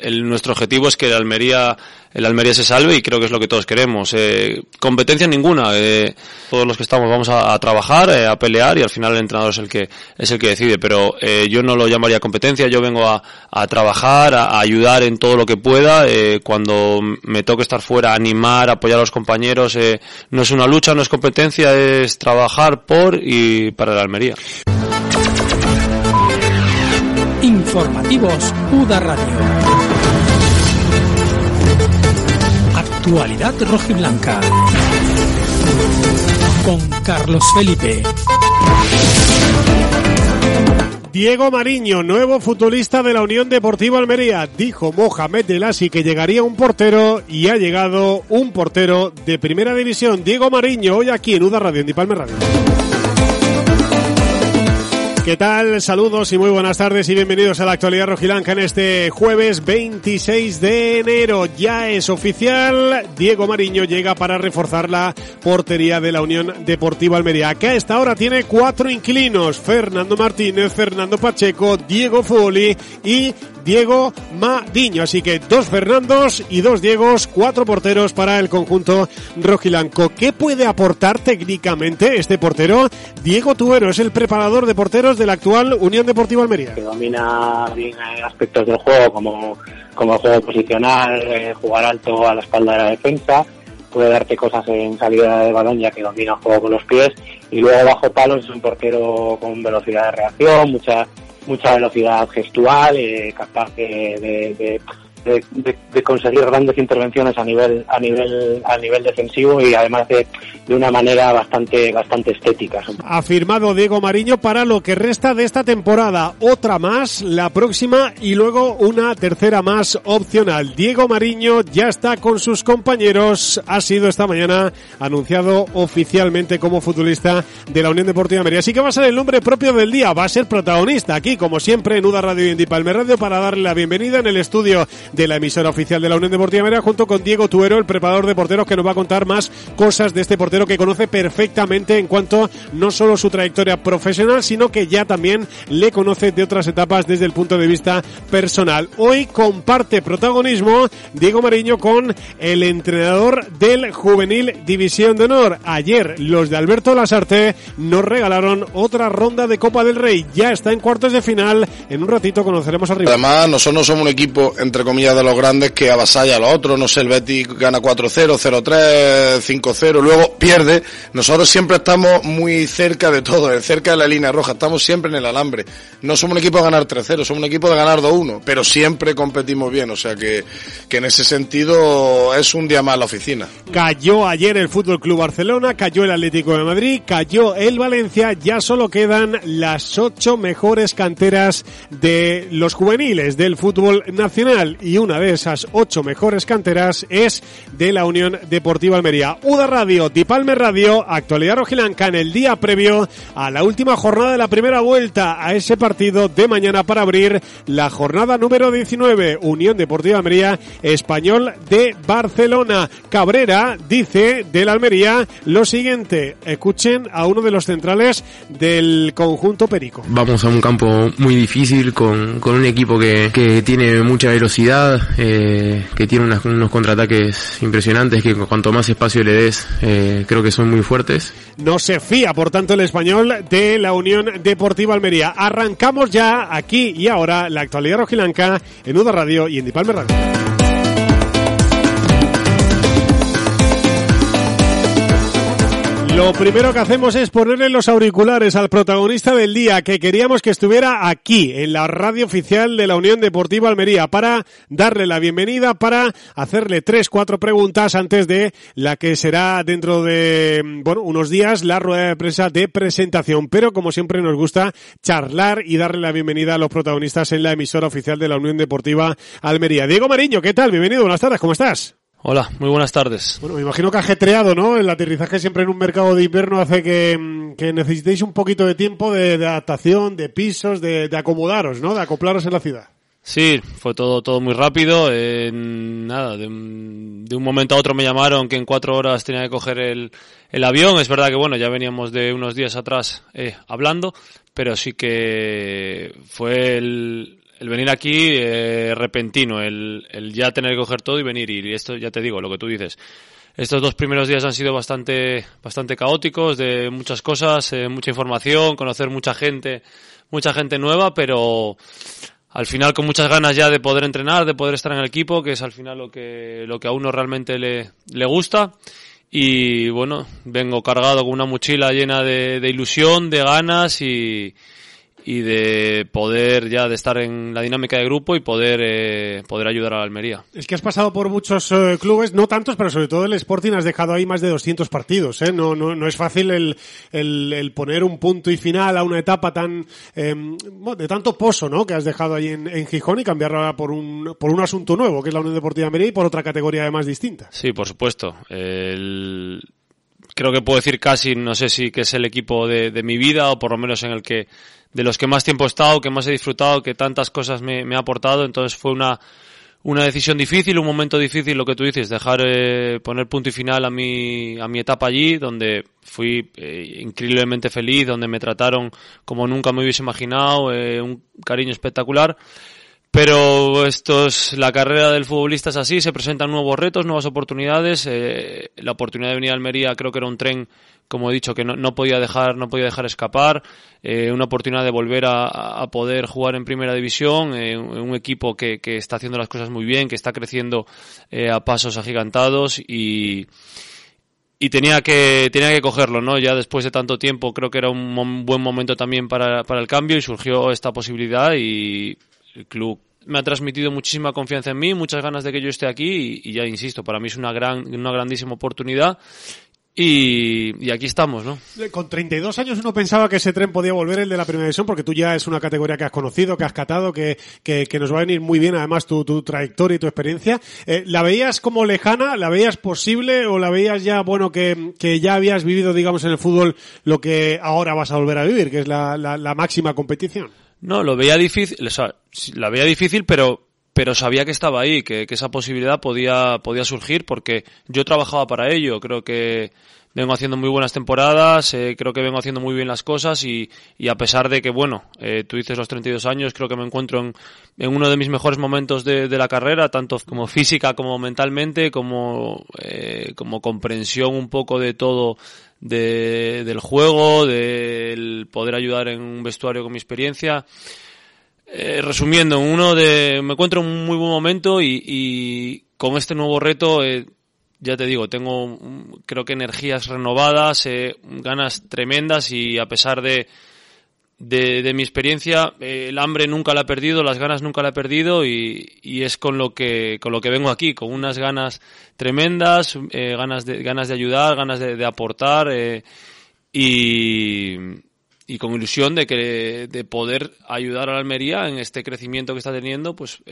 el, nuestro objetivo es que el Almería, el Almería se salve y creo que es lo que todos queremos. Eh, competencia ninguna. Eh, todos los que estamos vamos a, trabajar, eh, a pelear y al final el entrenador es el que es el que decide. Pero eh, yo no lo llamaría competencia. Yo vengo a, trabajar, a, a, ayudar en todo lo que pueda. Eh, cuando me toque estar fuera, animar, apoyar a los compañeros. No es una lucha, no es competencia, es trabajar por y para el Almería. Informativos UDA Radio. Actualidad rojiblanca. Con Carlos Felipe. Diego Mariño, nuevo futbolista de la Unión Deportiva Almería. Dijo Mohamed Delasi que llegaría un portero y ha llegado un portero de primera división. Diego Mariño, hoy aquí en UDA Radio, en Dipalme Radio. ¿Qué tal? Saludos y muy buenas tardes y bienvenidos a la actualidad rojilanca en este jueves 26 de enero. Ya es oficial, Diego Mariño llega para reforzar la portería de la Unión Deportiva Almería, que a esta hora tiene cuatro inquilinos, Fernando Martínez, Fernando Pacheco, Diego Foli y Diego Mariño. Así que dos Fernandos y dos Diegos, cuatro porteros para el conjunto rojilanco. ¿Qué puede aportar técnicamente este portero? Diego Tuero es el preparador de porteros de la actual Unión Deportiva Almería. Que domina bien aspectos del juego como, como el juego posicional, eh, jugar alto a la espalda de la defensa, puede darte cosas en salida de balón ya que domina el juego con los pies y luego bajo palos es un portero con velocidad de reacción, mucha mucha velocidad gestual, eh, capaz de, de, de de, de, de, conseguir grandes intervenciones a nivel a nivel a nivel defensivo y además de, de una manera bastante bastante estética. Ha firmado Diego Mariño para lo que resta de esta temporada, otra más la próxima y luego una tercera más opcional. Diego Mariño ya está con sus compañeros, ha sido esta mañana anunciado oficialmente como futbolista de la Unión Deportiva Almería. Así que va a ser el nombre propio del día, va a ser protagonista aquí como siempre en UDA Radio y en Dipalme Radio para darle la bienvenida en el estudio de la emisora oficial de la Unión Deportiva Almería junto con Diego Tuero, el preparador de porteros que nos va a contar más cosas de este portero que conoce perfectamente en cuanto no solo su trayectoria profesional, sino que ya también le conoce de otras etapas desde el punto de vista personal. Hoy comparte protagonismo Diego Mariño con el entrenador del Juvenil División de Honor. Ayer los de Alberto Lasarte nos regalaron otra ronda de Copa del Rey. Ya está en cuartos de final. En un ratito conoceremos arriba. Además, nosotros somos un equipo, entre comillas, de los grandes que avasalla a los otros, no sé, el Betis gana 4-0, 0-3, 5-0, luego pierde. Nosotros siempre estamos muy cerca de todo, cerca de la línea roja, estamos siempre en el alambre. No somos un equipo de ganar 3-0, somos un equipo de ganar 2-1, pero siempre competimos bien, o sea que, que en ese sentido es un día más la oficina. Cayó ayer el Fútbol Club Barcelona, cayó el Atlético de Madrid, cayó el Valencia, ya solo quedan las ocho mejores canteras de los juveniles del fútbol nacional y una de esas ocho mejores canteras es de la Unión Deportiva Almería. UDA Radio, Dipalme Radio, actualidad rojilanca en el día previo a la última jornada de la primera vuelta a ese partido de mañana para abrir la jornada número 19. Unión Deportiva Almería, Español de Barcelona. Cabrera dice del Almería lo siguiente. Escuchen a uno de los centrales del conjunto Perico. Vamos a un campo muy difícil con, con un equipo que, que tiene mucha velocidad, eh, que tiene unas, unos contraataques impresionantes, que cuanto más espacio le des, eh, creo que son muy fuertes. No se fía, por tanto, el español de la Unión Deportiva Almería. Arrancamos ya aquí y ahora la actualidad rojilanca en UDA Radio y en Dipalme Radio. Lo primero que hacemos es ponerle los auriculares al protagonista del día, que queríamos que estuviera aquí, en la radio oficial de la Unión Deportiva Almería, para darle la bienvenida, para hacerle tres, cuatro preguntas antes de la que será dentro de, bueno, unos días la rueda de prensa de presentación. Pero como siempre nos gusta charlar y darle la bienvenida a los protagonistas en la emisora oficial de la Unión Deportiva Almería. Diego Mariño, ¿qué tal? Bienvenido, buenas tardes, ¿cómo estás? Hola, muy buenas tardes. Bueno, me imagino que ajetreado, ¿no? El aterrizaje siempre en un mercado de invierno hace que, mm, que necesitéis un poquito de tiempo de, de adaptación, de pisos, de, de, acomodaros, ¿no? De acoplaros en la ciudad. Sí, fue todo todo muy rápido. En, nada, de, de, un momento a otro me llamaron que en cuatro horas tenía que coger el, el avión. Es verdad que, bueno, ya veníamos de unos días atrás eh, hablando, pero sí que fue el, el venir aquí eh, repentino, el, el, ya tener que coger todo y venir. Y esto, ya te digo, lo que tú dices. Estos dos primeros días han sido bastante, bastante caóticos, de muchas cosas, eh, mucha información, conocer mucha gente, mucha gente nueva, pero al final con muchas ganas ya de poder entrenar, de poder estar en el equipo, que es al final lo que, lo que a uno realmente le, le gusta. Y bueno, vengo cargado con una mochila llena de, de ilusión, de ganas y, y de poder ya de estar en la dinámica de grupo y poder eh, poder ayudar a la Almería. Es que has pasado por muchos eh, clubes, no tantos, pero sobre todo el Sporting has dejado ahí más de 200 partidos. ¿eh? No, no, no es fácil el, el, el, poner un punto y final a una etapa tan eh, de tanto pozo ¿no? que has dejado ahí en, en, Gijón y cambiarla por un, por un asunto nuevo, que es la Unión Deportiva Almería y por otra categoría además distinta. Sí, por supuesto. El creo que puedo decir casi, no sé si que es el equipo de, de, mi vida o por lo menos en el que de los que más tiempo he estado, que más he disfrutado, que tantas cosas me, ha aportado. Entonces fue una, una decisión difícil, un momento difícil, lo que tú dices, dejar eh, poner punto y final a mi, a mi etapa allí, donde fui eh, increíblemente feliz, donde me trataron como nunca me hubiese imaginado, eh, un cariño espectacular. Pero esto es, la carrera del futbolista es así, se presentan nuevos retos, nuevas oportunidades. Eh, la oportunidad de venir a Almería creo que era un tren, como he dicho, que no, podía dejar, no podía dejar escapar. Eh, una oportunidad de volver a, a, poder jugar en primera división, eh, un equipo que, que, está haciendo las cosas muy bien, que está creciendo eh, a pasos agigantados y, y tenía que tenía que cogerlo, ¿no? Ya después de tanto tiempo creo que era un buen momento también para, para el cambio y surgió esta posibilidad y el club me ha transmitido muchísima confianza en mí, muchas ganas de que yo esté aquí y, ya insisto, para mí es una gran, una grandísima oportunidad y, y, aquí estamos, ¿no? Con 32 años uno pensaba que ese tren podía volver el de la primera división porque tú ya es una categoría que has conocido, que has catado, que, que, que nos va a venir muy bien además tu, tu trayectoria y tu experiencia. Eh, ¿La veías como lejana? ¿La veías posible o la veías ya, bueno, que, que ya habías vivido, digamos, en el fútbol lo que ahora vas a volver a vivir, que es la, la, la máxima competición? No, lo veía difícil, o sea, la veía difícil, pero pero sabía que estaba ahí, que, que, esa posibilidad podía, podía surgir porque yo trabajaba para ello. Creo que vengo haciendo muy buenas temporadas, eh, creo que vengo haciendo muy bien las cosas y, y a pesar de que, bueno, eh, tú dices los 32 años, creo que me encuentro en, en uno de mis mejores momentos de, de, la carrera, tanto como física como mentalmente, como, eh, como comprensión un poco de todo de, del juego, del poder ayudar en un vestuario con mi experiencia. Eh, resumiendo, uno de, me encuentro en un muy buen momento y, y con este nuevo reto, eh, ya te digo, tengo creo que energías renovadas, eh, ganas tremendas y a pesar de, de, de mi experiencia, eh, el hambre nunca la he perdido, las ganas nunca la he perdido y, y, es con lo que con lo que vengo aquí, con unas ganas tremendas, eh, ganas de ganas de ayudar, ganas de, aportar eh, y y con ilusión de que de poder ayudar a la Almería en este crecimiento que está teniendo, pues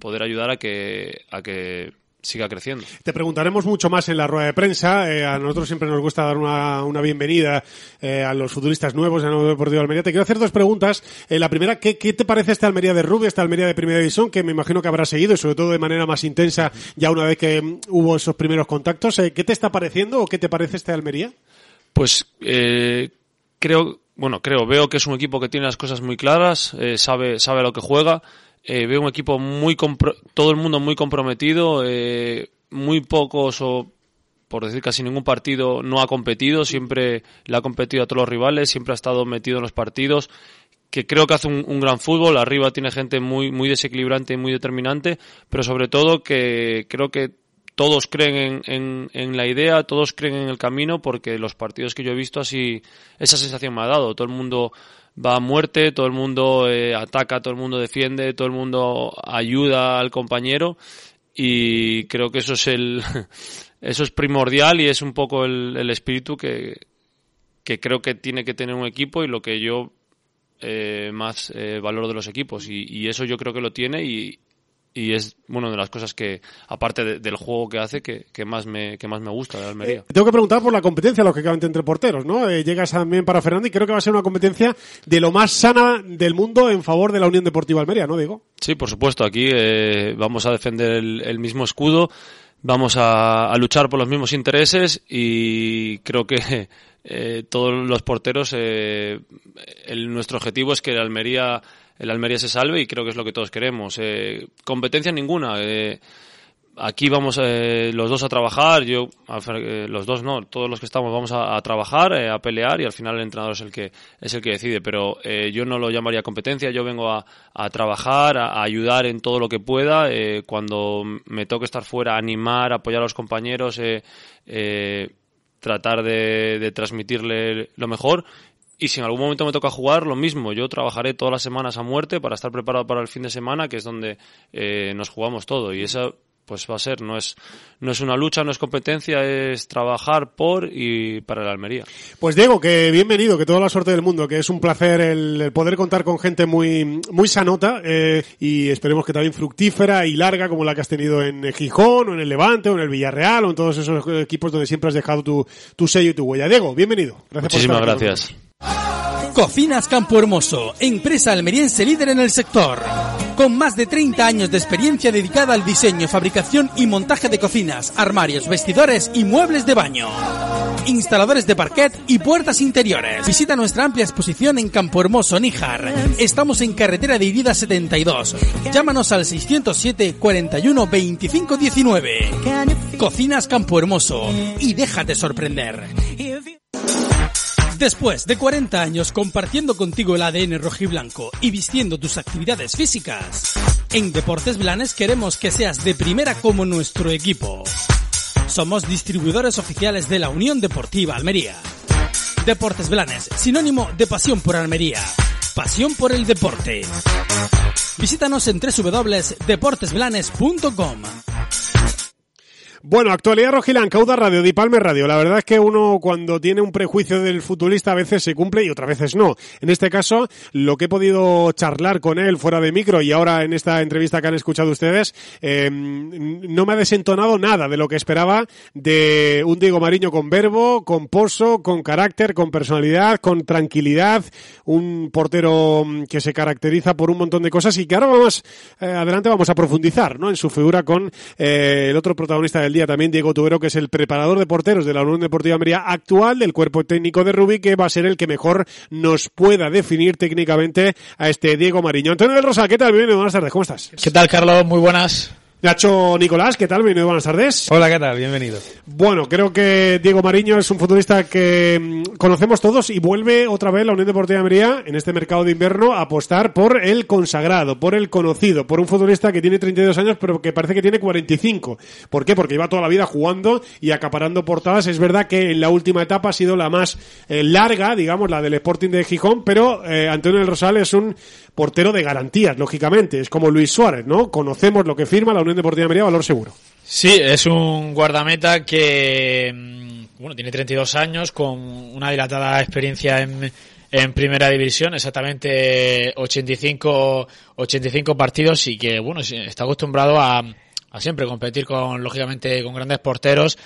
poder ayudar a que a que siga creciendo. Te preguntaremos mucho más en la rueda de prensa. Eh, a nosotros siempre nos gusta dar una, una bienvenida eh, a los futuristas nuevos de Nuevo Deportivo de Almería. Te quiero hacer dos preguntas. Eh, la primera, ¿qué, ¿qué, te parece esta Almería de Rubio, esta Almería de Primera División, que me imagino que habrá seguido y sobre todo de manera más intensa ya una vez que um, hubo esos primeros contactos? ¿Qué te está pareciendo o qué te parece esta Almería? Pues creo bueno, creo, veo que es un equipo que tiene las cosas muy claras, sabe, sabe a lo que juega, eh, veo un equipo muy, todo el mundo muy comprometido, eh, muy pocos o por decir casi ningún partido no ha competido, siempre le ha competido a todos los rivales, siempre ha estado metido en los partidos, que creo que hace un, un gran fútbol, arriba tiene gente muy, muy desequilibrante y muy determinante, pero sobre todo que creo que todos creen en, en, en, la idea, todos creen en el camino, porque los partidos que yo he visto así, esa sensación me ha dado. Todo el mundo va a muerte, todo el mundo eh, ataca, todo el mundo defiende, todo el mundo ayuda al compañero. Y creo que eso es el eso es primordial y es un poco el, el espíritu que, que creo que tiene que tener un equipo y lo que yo eh, más eh, valoro de los equipos. Y, y, eso yo creo que lo tiene y, y es bueno de las cosas que aparte de, del juego que hace que, que, más me que más me gusta de Almería. Eh, tengo que preguntar por la competencia lógicamente entre porteros, ¿no? Eh, llegas también para Fernando y creo que va a ser una competencia de lo más sana del mundo en favor de la Unión Deportiva Almería, ¿no digo? Sí, por supuesto. Aquí eh, vamos a defender el, el mismo escudo, vamos a, a, luchar por los mismos intereses y creo que eh, todos los porteros el, nuestro objetivo es que el Almería el Almería se salve y creo que es lo que todos queremos. Eh, competencia ninguna. Eh, aquí vamos eh, los dos a trabajar, yo, eh, los dos no, todos los que estamos vamos a, trabajar, eh, a pelear y al final el entrenador es el que es el que decide. Pero yo no lo llamaría competencia, yo vengo a, a trabajar, a, ayudar en todo lo que pueda. Cuando me toque estar fuera, animar, apoyar a los compañeros, tratar de transmitirle lo mejor y si en algún momento me toca jugar, lo mismo. Yo trabajaré todas las semanas a muerte para estar preparado para el fin de semana, que es donde eh, nos jugamos todo. Y esa pues va a ser, no es, no es una lucha, no es competencia, es trabajar por y para la Almería. Pues Diego, que bienvenido, que toda la suerte del mundo, que es un placer el, el poder contar con gente muy, muy sanota eh, y esperemos que también fructífera y larga como la que has tenido en Gijón o en el Levante o en el Villarreal o en todos esos equipos donde siempre has dejado tu, tu sello y tu huella. Diego, bienvenido. Gracias Muchísimas por estar gracias. Cocinas Campo Hermoso, empresa almeriense líder en el sector. Con más de 30 años de experiencia dedicada al diseño, fabricación y montaje de cocinas, armarios, vestidores y muebles de baño. Instaladores de parquet y puertas interiores. Visita nuestra amplia exposición en Campo Hermoso, Níjar. Estamos en carretera de Irida 72. Llámanos al 607 41 25 19. Cocinas Campo Hermoso y déjate sorprender. Después de 40 años compartiendo contigo el ADN rojiblanco y vistiendo tus actividades físicas, en Deportes Blanes queremos que seas de primera como nuestro equipo. Somos distribuidores oficiales de la Unión Deportiva Almería. Deportes Blanes, sinónimo de pasión por Almería. Pasión por el deporte. Visítanos en www.deportesblanes.com. Bueno, actualidad Rojilán, Cauda Radio, Dipalme Radio. La verdad es que uno cuando tiene un prejuicio del futbolista a veces se cumple y otras veces no. En este caso, lo que he podido charlar con él fuera de micro y ahora en esta entrevista que han escuchado ustedes, eh, no me ha desentonado nada de lo que esperaba de un Diego Mariño con verbo, con pozo, con carácter, con personalidad, con tranquilidad, un portero que se caracteriza por un montón de cosas y que ahora vamos, eh, adelante vamos a profundizar, ¿no? En su figura con eh, el otro protagonista del también Diego Tubero, que es el preparador de porteros de la Unión Deportiva Almería actual del cuerpo técnico de Rubí, que va a ser el que mejor nos pueda definir técnicamente a este Diego Mariño. Antonio del Rosa, ¿qué tal? Bienvenido, buenas tardes, ¿cómo estás? ¿Qué tal, Carlos? Muy buenas. Nacho Nicolás, ¿qué tal? Bienvenido, buenas tardes. Hola, ¿qué tal? Bienvenido. Bueno, creo que Diego Mariño es un futbolista que mm, conocemos todos y vuelve otra vez la Unión Deportiva de Almería en este mercado de invierno a apostar por el consagrado, por el conocido, por un futbolista que tiene 32 años pero que parece que tiene 45. ¿Por qué? Porque lleva toda la vida jugando y acaparando portadas. Es verdad que en la última etapa ha sido la más eh, larga, digamos, la del Sporting de Gijón, pero eh, Antonio del Rosal es un portero de garantías, lógicamente. Es como Luis Suárez, ¿no? Conocemos lo que firma la Unión Deportiva de Almería, valor seguro. Sí, es un guardameta que, bueno, tiene 32 años, con una dilatada experiencia en, en primera división, exactamente 85, 85 partidos y que, bueno, está acostumbrado a, a siempre competir con, lógicamente, con grandes porteros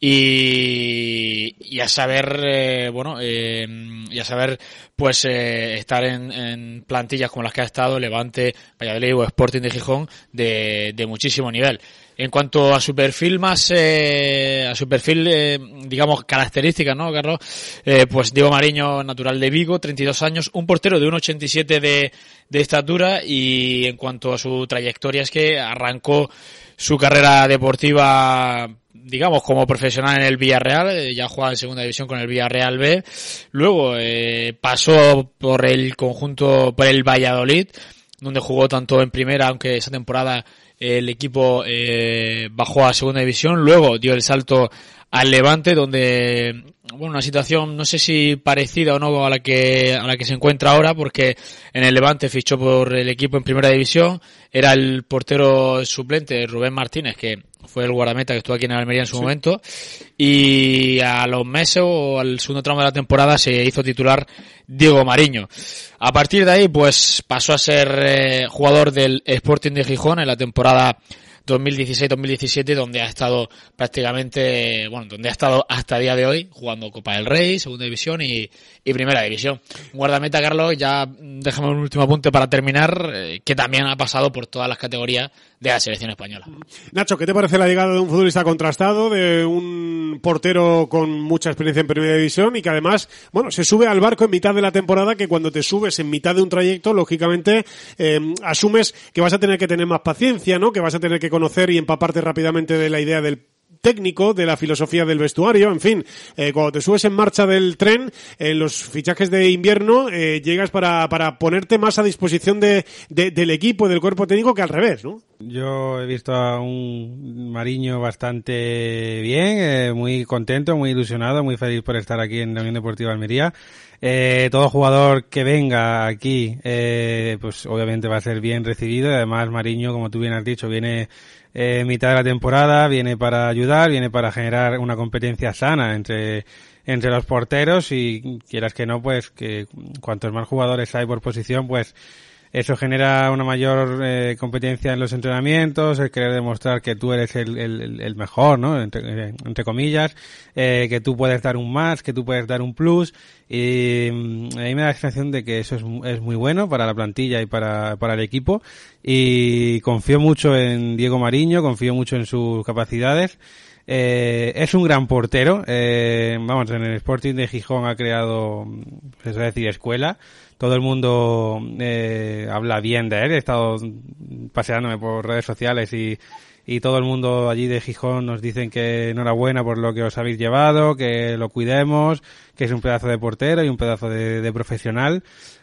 y, y a saber, eh, bueno, eh, y a saber, pues, eh, estar en, en, plantillas como las que ha estado Levante, Valladolid o Sporting de Gijón de, de muchísimo nivel. En cuanto a su perfil más, eh, a su perfil, eh, digamos, características, ¿no, Carlos? Eh, pues Diego Mariño, natural de Vigo, 32 años, un portero de 1,87 de, de estatura y en cuanto a su trayectoria es que arrancó su carrera deportiva digamos, como profesional en el Villarreal, ya jugaba en segunda división con el Villarreal B, luego eh, pasó por el conjunto, por el Valladolid, donde jugó tanto en primera, aunque esa temporada el equipo eh, bajó a segunda división, luego dio el salto al Levante, donde bueno, una situación no sé si parecida o no a la que a la que se encuentra ahora, porque en el Levante fichó por el equipo en primera división, era el portero suplente Rubén Martínez, que fue el guardameta que estuvo aquí en Almería en su momento, y a los meses o al segundo tramo de la temporada se hizo titular Diego Mariño. A partir de ahí, pues pasó a ser eh, jugador del Sporting de Gijón en la temporada 2016-2017, donde ha estado prácticamente, bueno, donde ha estado hasta día de hoy jugando Copa del Rey, Segunda División y, y Primera División. Guardameta, Carlos, ya déjame un último apunte para terminar, eh, que también ha pasado por todas las categorías de la selección española. Nacho, ¿qué te parece la llegada de un futbolista contrastado, de un portero con mucha experiencia en Primera División y que además, bueno, se sube al barco en mitad de la temporada, que cuando te subes en mitad de un trayecto, lógicamente, eh, asumes que vas a tener que tener más paciencia, ¿no? Que vas a tener que conocer y empaparte rápidamente de la idea del técnico, de la filosofía del vestuario, en fin, eh, cuando te subes en marcha del tren, en los fichajes de invierno, eh, llegas para, para ponerte más a disposición de, de, del equipo, del cuerpo técnico, que al revés, ¿no? Yo he visto a un Mariño bastante bien, eh, muy contento, muy ilusionado, muy feliz por estar aquí en la Unión Deportiva Almería. Eh, todo jugador que venga aquí, eh, pues obviamente va a ser bien recibido. Además, Mariño, como tú bien has dicho, viene eh, mitad de la temporada, viene para ayudar, viene para generar una competencia sana entre entre los porteros y quieras que no, pues que cuantos más jugadores hay por posición, pues eso genera una mayor eh, competencia en los entrenamientos, el querer demostrar que tú eres el, el, mejor, ¿no? Entre, entre comillas, eh, que tú puedes dar un más, que tú puedes dar un plus. Y mm, a mí me da la sensación de que eso es, es muy bueno para la plantilla y para, para el equipo. Y confío mucho en Diego Mariño, confío mucho en sus capacidades. Eh, es un gran portero. Eh, vamos, en el Sporting de Gijón ha creado, es decir, escuela. Todo el mundo eh, habla bien de él. He estado paseándome por redes sociales y, y todo el mundo allí de Gijón nos dicen que enhorabuena por lo que os habéis llevado, que lo cuidemos, que es un pedazo de portero y un pedazo de, de profesional.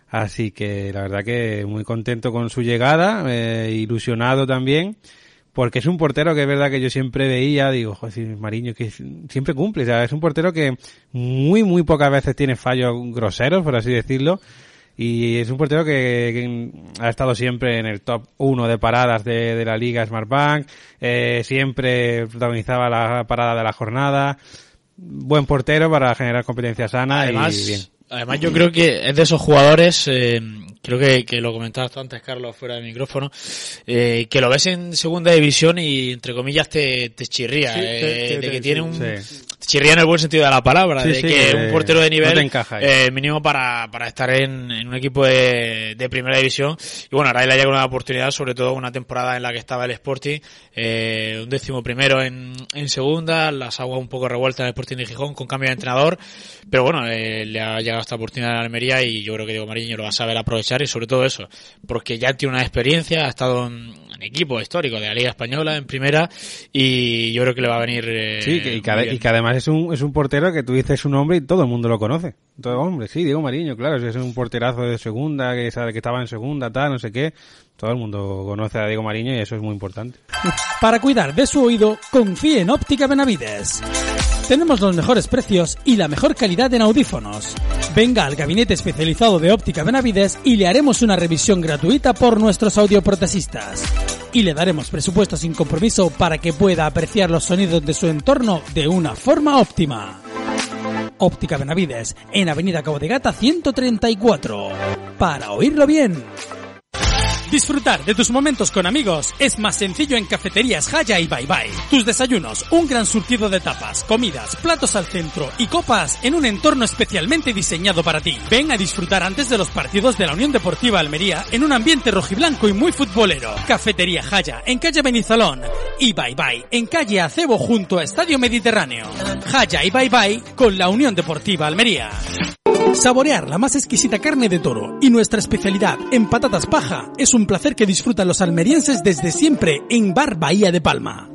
Así que la verdad que muy contento con su llegada, eh, ilusionado también porque es un portero que es verdad que yo siempre veía, digo, joder, Mariño, que siempre cumple, o sea, es un portero que muy, muy pocas veces tiene fallos groseros, por así decirlo, y es un portero que, que ha estado siempre en el top 1 de paradas de, de la liga Smartbank, eh, siempre protagonizaba la parada de la jornada, buen portero para generar competencia sana Además, y bien. Además, yo creo que es de esos jugadores, eh, creo que, que, lo comentabas tú antes, Carlos, fuera del micrófono, eh, que lo ves en segunda división y, entre comillas, te, te chirría, Sí, eh, te- te- de que te- tiene un... sí. Chirría en el buen sentido de la palabra, de que que un portero de nivel te encaja eh, mínimo para, para estar en, en un equipo de, de primera división. Y bueno, ahora le llega una oportunidad, sobre todo una temporada en la que estaba el Sporting, eh, un décimo primero en, en segunda, las aguas un poco revueltas en el Sporting de Gijón con cambio de entrenador. Pero bueno, eh, le ha llegado esta oportunidad en Almería y yo creo que Diego Mariño lo va a saber aprovechar y sobre todo eso, porque ya tiene una experiencia, ha estado en, en equipo histórico de la Liga Española en primera y yo creo que le va a venir eh, Sí, que, y, que, muy ade- bien. y que además es un, es un portero que tú dices su nombre y todo el mundo lo conoce. Todo hombre, sí, Diego Mariño, claro, es un porterazo de segunda, que sabe que estaba en segunda, tal, no sé qué. Todo el mundo conoce a Diego Mariño y eso es muy importante. Para cuidar de su oído, confíe en Óptica Benavides. Tenemos los mejores precios y la mejor calidad en audífonos. Venga al gabinete especializado de Óptica Benavides y le haremos una revisión gratuita por nuestros audioprotesistas. Y le daremos presupuesto sin compromiso para que pueda apreciar los sonidos de su entorno de una forma óptima. Óptica Benavides, en Avenida Cabo de Gata 134. Para oírlo bien. Disfrutar de tus momentos con amigos es más sencillo en Cafeterías Jaya y Bye Bye. Tus desayunos, un gran surtido de tapas, comidas, platos al centro y copas en un entorno especialmente diseñado para ti. Ven a disfrutar antes de los partidos de la Unión Deportiva Almería en un ambiente rojiblanco y muy futbolero. Cafetería Jaya en calle Benizalón y Bye Bye en calle Acebo junto a Estadio Mediterráneo. Jaya y Bye Bye con la Unión Deportiva Almería. Saborear la más exquisita carne de toro y nuestra especialidad en patatas paja es un placer que disfrutan los almerienses desde siempre en Bar Bahía de Palma.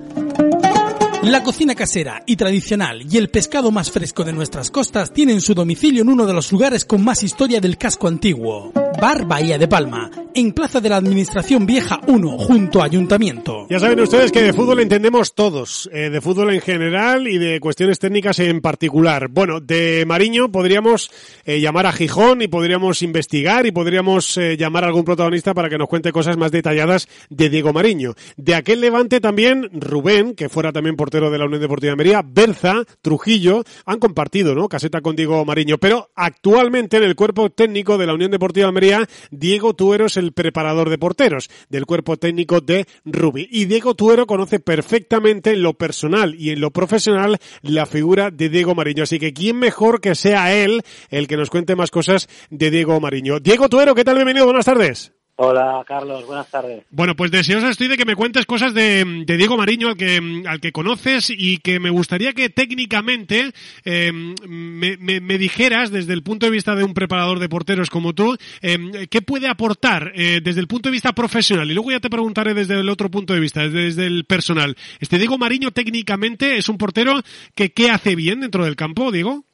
La cocina casera y tradicional y el pescado más fresco de nuestras costas tienen su domicilio en uno de los lugares con más historia del casco antiguo. Bar Bahía de Palma, en Plaza de la Administración Vieja 1, junto a Ayuntamiento. Ya saben ustedes que de fútbol entendemos todos, eh, de fútbol en general y de cuestiones técnicas en particular. Bueno, de Mariño podríamos eh, llamar a Gijón y podríamos investigar y podríamos eh, llamar a algún protagonista para que nos cuente cosas más detalladas de Diego Mariño. De aquel levante también Rubén, que fuera también de la Unión Deportiva de Almería, Berza, Trujillo, han compartido, ¿no? Caseta con Diego Mariño, pero actualmente en el cuerpo técnico de la Unión Deportiva de Almería, Diego Tuero es el preparador de porteros del cuerpo técnico de Rubi. Y Diego Tuero conoce perfectamente en lo personal y en lo profesional la figura de Diego Mariño. Así que quién mejor que sea él el que nos cuente más cosas de Diego Mariño. Diego Tuero, ¿qué tal? Bienvenido, buenas tardes. Hola, Carlos, buenas tardes. Bueno, pues deseosa estoy de que me cuentes cosas de, de Diego Mariño, al que, al que conoces, y que me gustaría que técnicamente eh, me, me, me, dijeras, desde el punto de vista de un preparador de porteros como tú, eh, qué puede aportar eh, desde el punto de vista profesional. Y luego ya te preguntaré desde el otro punto de vista, desde, desde el personal. Este Diego Mariño técnicamente es un portero que ¿qué hace bien dentro del campo, Diego?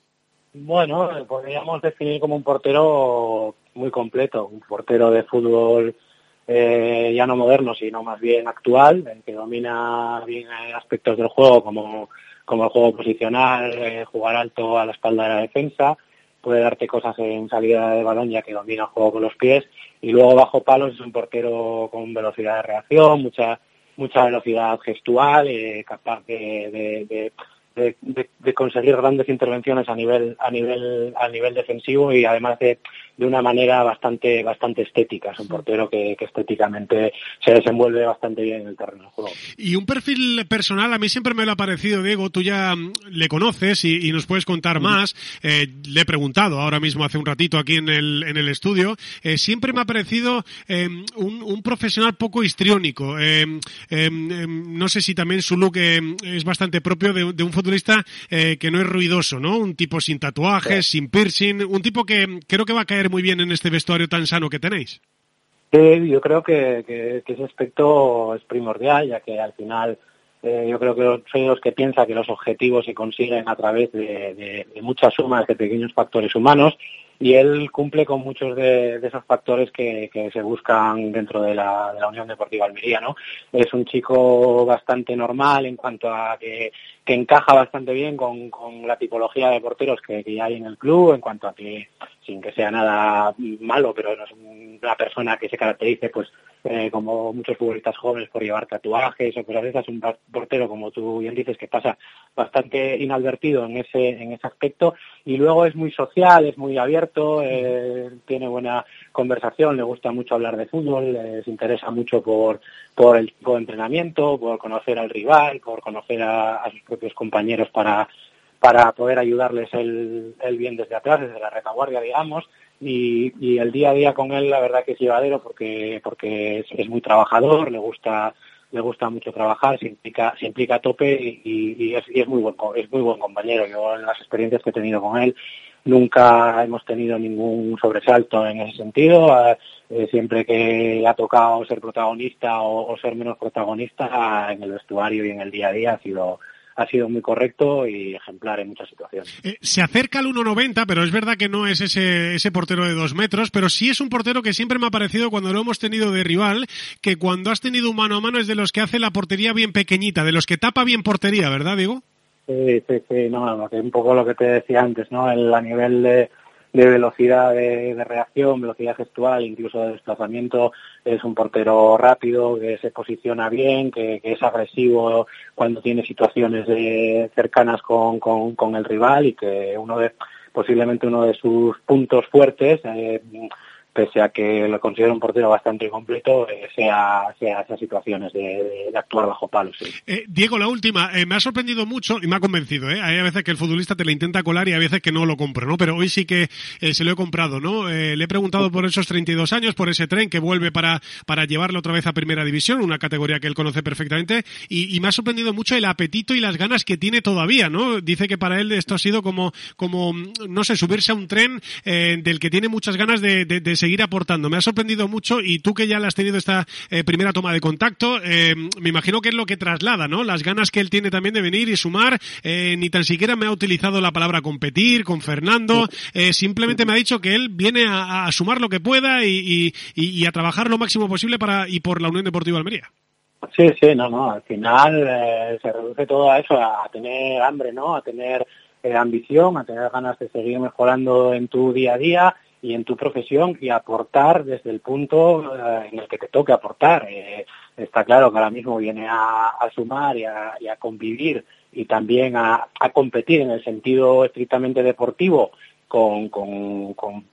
Bueno, podríamos definir como un portero muy completo, un portero de fútbol eh, ya no moderno, sino más bien actual, que domina bien aspectos del juego como, como el juego posicional, eh, jugar alto a la espalda de la defensa, puede darte cosas en salida de balón ya que domina el juego con los pies y luego bajo palos es un portero con velocidad de reacción, mucha mucha velocidad gestual, eh, capaz de de, de, de, conseguir grandes intervenciones a nivel a nivel a nivel defensivo y además de, de una manera bastante bastante estética. Es un portero que, que, estéticamente se desenvuelve bastante bien en el terreno del juego. Y un perfil personal a mí siempre me lo ha parecido Diego tú ya le conoces y, y nos puedes contar más. Eh, le he preguntado ahora mismo hace un ratito aquí en el en el estudio. Eh, siempre me ha parecido eh, un, un, profesional poco histriónico. No sé si también su look es bastante propio de, de un futbolista eh, que no es ruidoso, ¿no? Un tipo sin tatuajes, sí. sin piercing, un tipo que creo que va a caer muy bien en este vestuario tan sano que tenéis. Sí, yo creo que, que, que ese aspecto es primordial, ya que al final eh, yo creo que soy los que piensa que los objetivos se consiguen a través de, de, de muchas sumas de pequeños factores humanos y él cumple con muchos de, de esos factores que, que, se buscan dentro de la, de la, Unión Deportiva Almería, ¿no? Es un chico bastante normal en cuanto a que, que encaja bastante bien con, con la tipología de porteros que, que, hay en el club, en cuanto a que, sin que sea nada malo, pero no es una persona que se caracterice, pues, eh, como muchos futbolistas jóvenes por llevar tatuajes o cosas de esas, un portero, como tú bien dices, que pasa bastante inadvertido en ese, en ese aspecto, y luego es muy social, es muy abierto, eh, tiene buena conversación, le gusta mucho hablar de fútbol, se interesa mucho por, por el tipo de entrenamiento, por conocer al rival, por conocer a, a sus propios compañeros para, para poder ayudarles el, el bien desde atrás, desde la retaguardia, digamos, y, y, el día a día con él la verdad que es llevadero porque porque es, muy trabajador le gusta le gusta mucho trabajar se implica se implica a tope y, y, es, muy buen es muy buen compañero. Yo en las experiencias que he tenido con él nunca hemos tenido ningún sobresalto en ese sentido. Eh, siempre que ha tocado ser protagonista o ser menos protagonista en el vestuario y en el día a día ha sido ha sido muy correcto y ejemplar en muchas situaciones. Eh, se acerca al 1.90, pero es verdad que no es ese, ese portero de dos metros, pero sí es un portero que siempre me ha parecido cuando lo hemos tenido de rival, que cuando has tenido un mano a mano es de los que hace la portería bien pequeñita, de los que tapa bien portería, ¿verdad, Diego? Sí, sí, sí, no, no, que un poco lo que te decía antes, ¿no? El, a nivel de, de velocidad de, reacción, velocidad gestual, incluso de desplazamiento, es un portero rápido, que se posiciona bien, que, es agresivo cuando tiene situaciones de, cercanas con, con, con, el rival y que uno de posiblemente uno de sus puntos fuertes eh, pese a que lo considero un portero bastante completo, eh, sea, sea esas situaciones de, actuar bajo palos. Eh, Diego, la última, eh, me ha sorprendido mucho y me ha convencido. ¿eh? Hay a veces que el futbolista te la intenta colar y a veces que no lo compro, ¿no? Pero hoy sí que se lo he comprado, ¿no? Le he preguntado por esos 32 años, por ese tren que vuelve para, para llevarlo otra vez a Primera División, una categoría que él conoce perfectamente, y, me ha sorprendido mucho el apetito y las ganas que tiene todavía, ¿no? Dice que para él esto ha sido como, como no sé, subirse a un tren del que tiene muchas ganas de, de, de seguir aportando. Me ha sorprendido mucho y tú que ya le has tenido esta eh, primera toma de contacto, eh, me imagino que es lo que traslada, ¿no? Las ganas que él tiene también de venir y sumar. Eh, ni tan siquiera me ha utilizado la palabra competir con Fernando. simplemente me ha dicho que él viene a, sumar lo que pueda y, y, a trabajar lo máximo posible para y por la Unión Deportiva Almería. Sí, sí, no, no. Al final se reduce todo a eso, a tener hambre, ¿no? A tener ambición, a tener ganas de seguir mejorando en tu día a día y en tu profesión y aportar desde el punto eh, en el que te toque aportar. Eh, está claro que ahora mismo viene a, sumar y a, convivir y también a, competir en el sentido estrictamente deportivo con,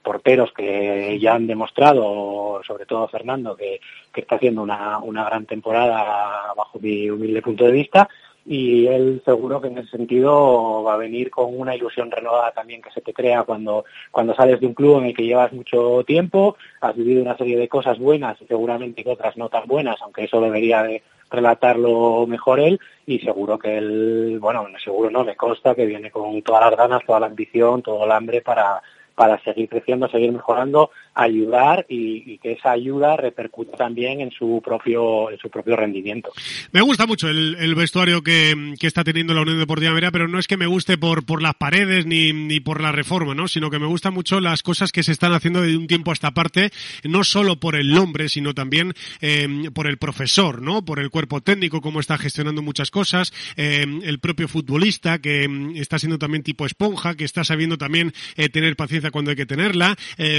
porteros que ya han demostrado, sobre todo Fernando, que, está haciendo una, una gran temporada bajo mi humilde punto de vista y él seguro que en ese sentido va a venir con una ilusión renovada también que se te crea cuando, cuando sales de un club en el que llevas mucho tiempo, has vivido una serie de cosas buenas y seguramente otras no tan buenas, aunque eso debería de relatarlo mejor él y seguro que él, bueno, seguro no, me consta que viene con todas las ganas, toda la ambición, todo el hambre para, para seguir creciendo, seguir mejorando, ayudar y, que esa ayuda repercute también en su propio en su propio rendimiento. Me gusta mucho el, vestuario que, está teniendo la Unión Deportiva Meria, pero no es que me guste por, por las paredes ni, ni por la reforma, ¿no? sino que me gustan mucho las cosas que se están haciendo de un tiempo a esta parte, no solo por el nombre, sino también eh, por el profesor, ¿no? por el cuerpo técnico, cómo está gestionando muchas cosas, eh, el propio futbolista que mm, está siendo también tipo esponja, que está sabiendo también eh, tener paciencia cuando hay que tenerla,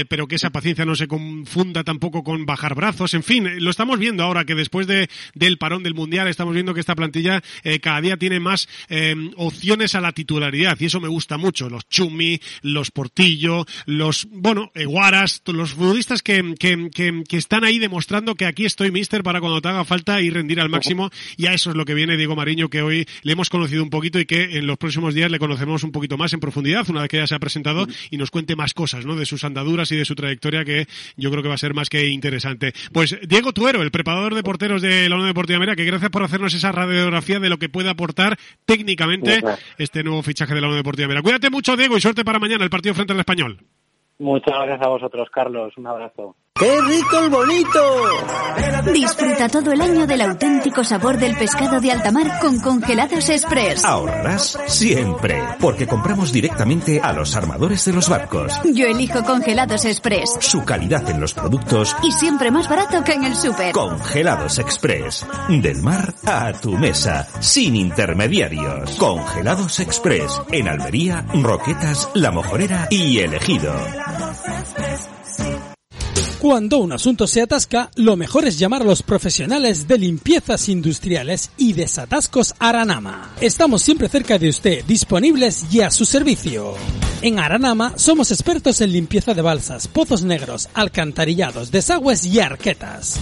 pero que esa paciencia no se confunda tampoco con bajar brazos. En fin, lo estamos viendo ahora que después de, del parón del Mundial estamos viendo que esta plantilla eh, cada día tiene más eh, opciones a la titularidad y eso me gusta mucho. Los Chumi, los Portillo, los, bueno, Eguaras, los futbolistas que, que, que, están ahí demostrando que aquí estoy, mister, para cuando te haga falta y rendir al máximo. Y a eso es lo que viene Diego Mariño, que hoy le hemos conocido un poquito y que en los próximos días le conocemos un poquito más en profundidad, una vez que ya se ha presentado y nos cuente más cosas, ¿no? De sus andaduras y de su trayectoria que yo creo que va a ser más que interesante. Pues Diego Tuero, el preparador de porteros de la Unión Deportiva Mera, que gracias por hacernos esa radiografía de lo que puede aportar técnicamente este nuevo fichaje de la Unión Deportiva Mera. Cuídate mucho, Diego, y suerte para mañana el partido frente al Español. Muchas gracias a vosotros, Carlos. Un abrazo. ¡Qué rico el bonito! Disfruta todo el año del auténtico sabor del pescado de alta mar con Congelados Express. Ahorrarás siempre, porque compramos directamente a los armadores de los barcos. Yo elijo Congelados Express. Su calidad en los productos. Y siempre más barato que en el súper. Congelados Express. Del mar a tu mesa, sin intermediarios. Congelados Express. En Almería, Roquetas, La Mojorera y Elegido. Cuando un asunto se atasca, lo mejor es llamar a los profesionales de limpiezas industriales y desatascos Aranama. Estamos siempre cerca de usted, disponibles y a su servicio. En Aranama somos expertos en limpieza de balsas, pozos negros, alcantarillados, desagües y arquetas.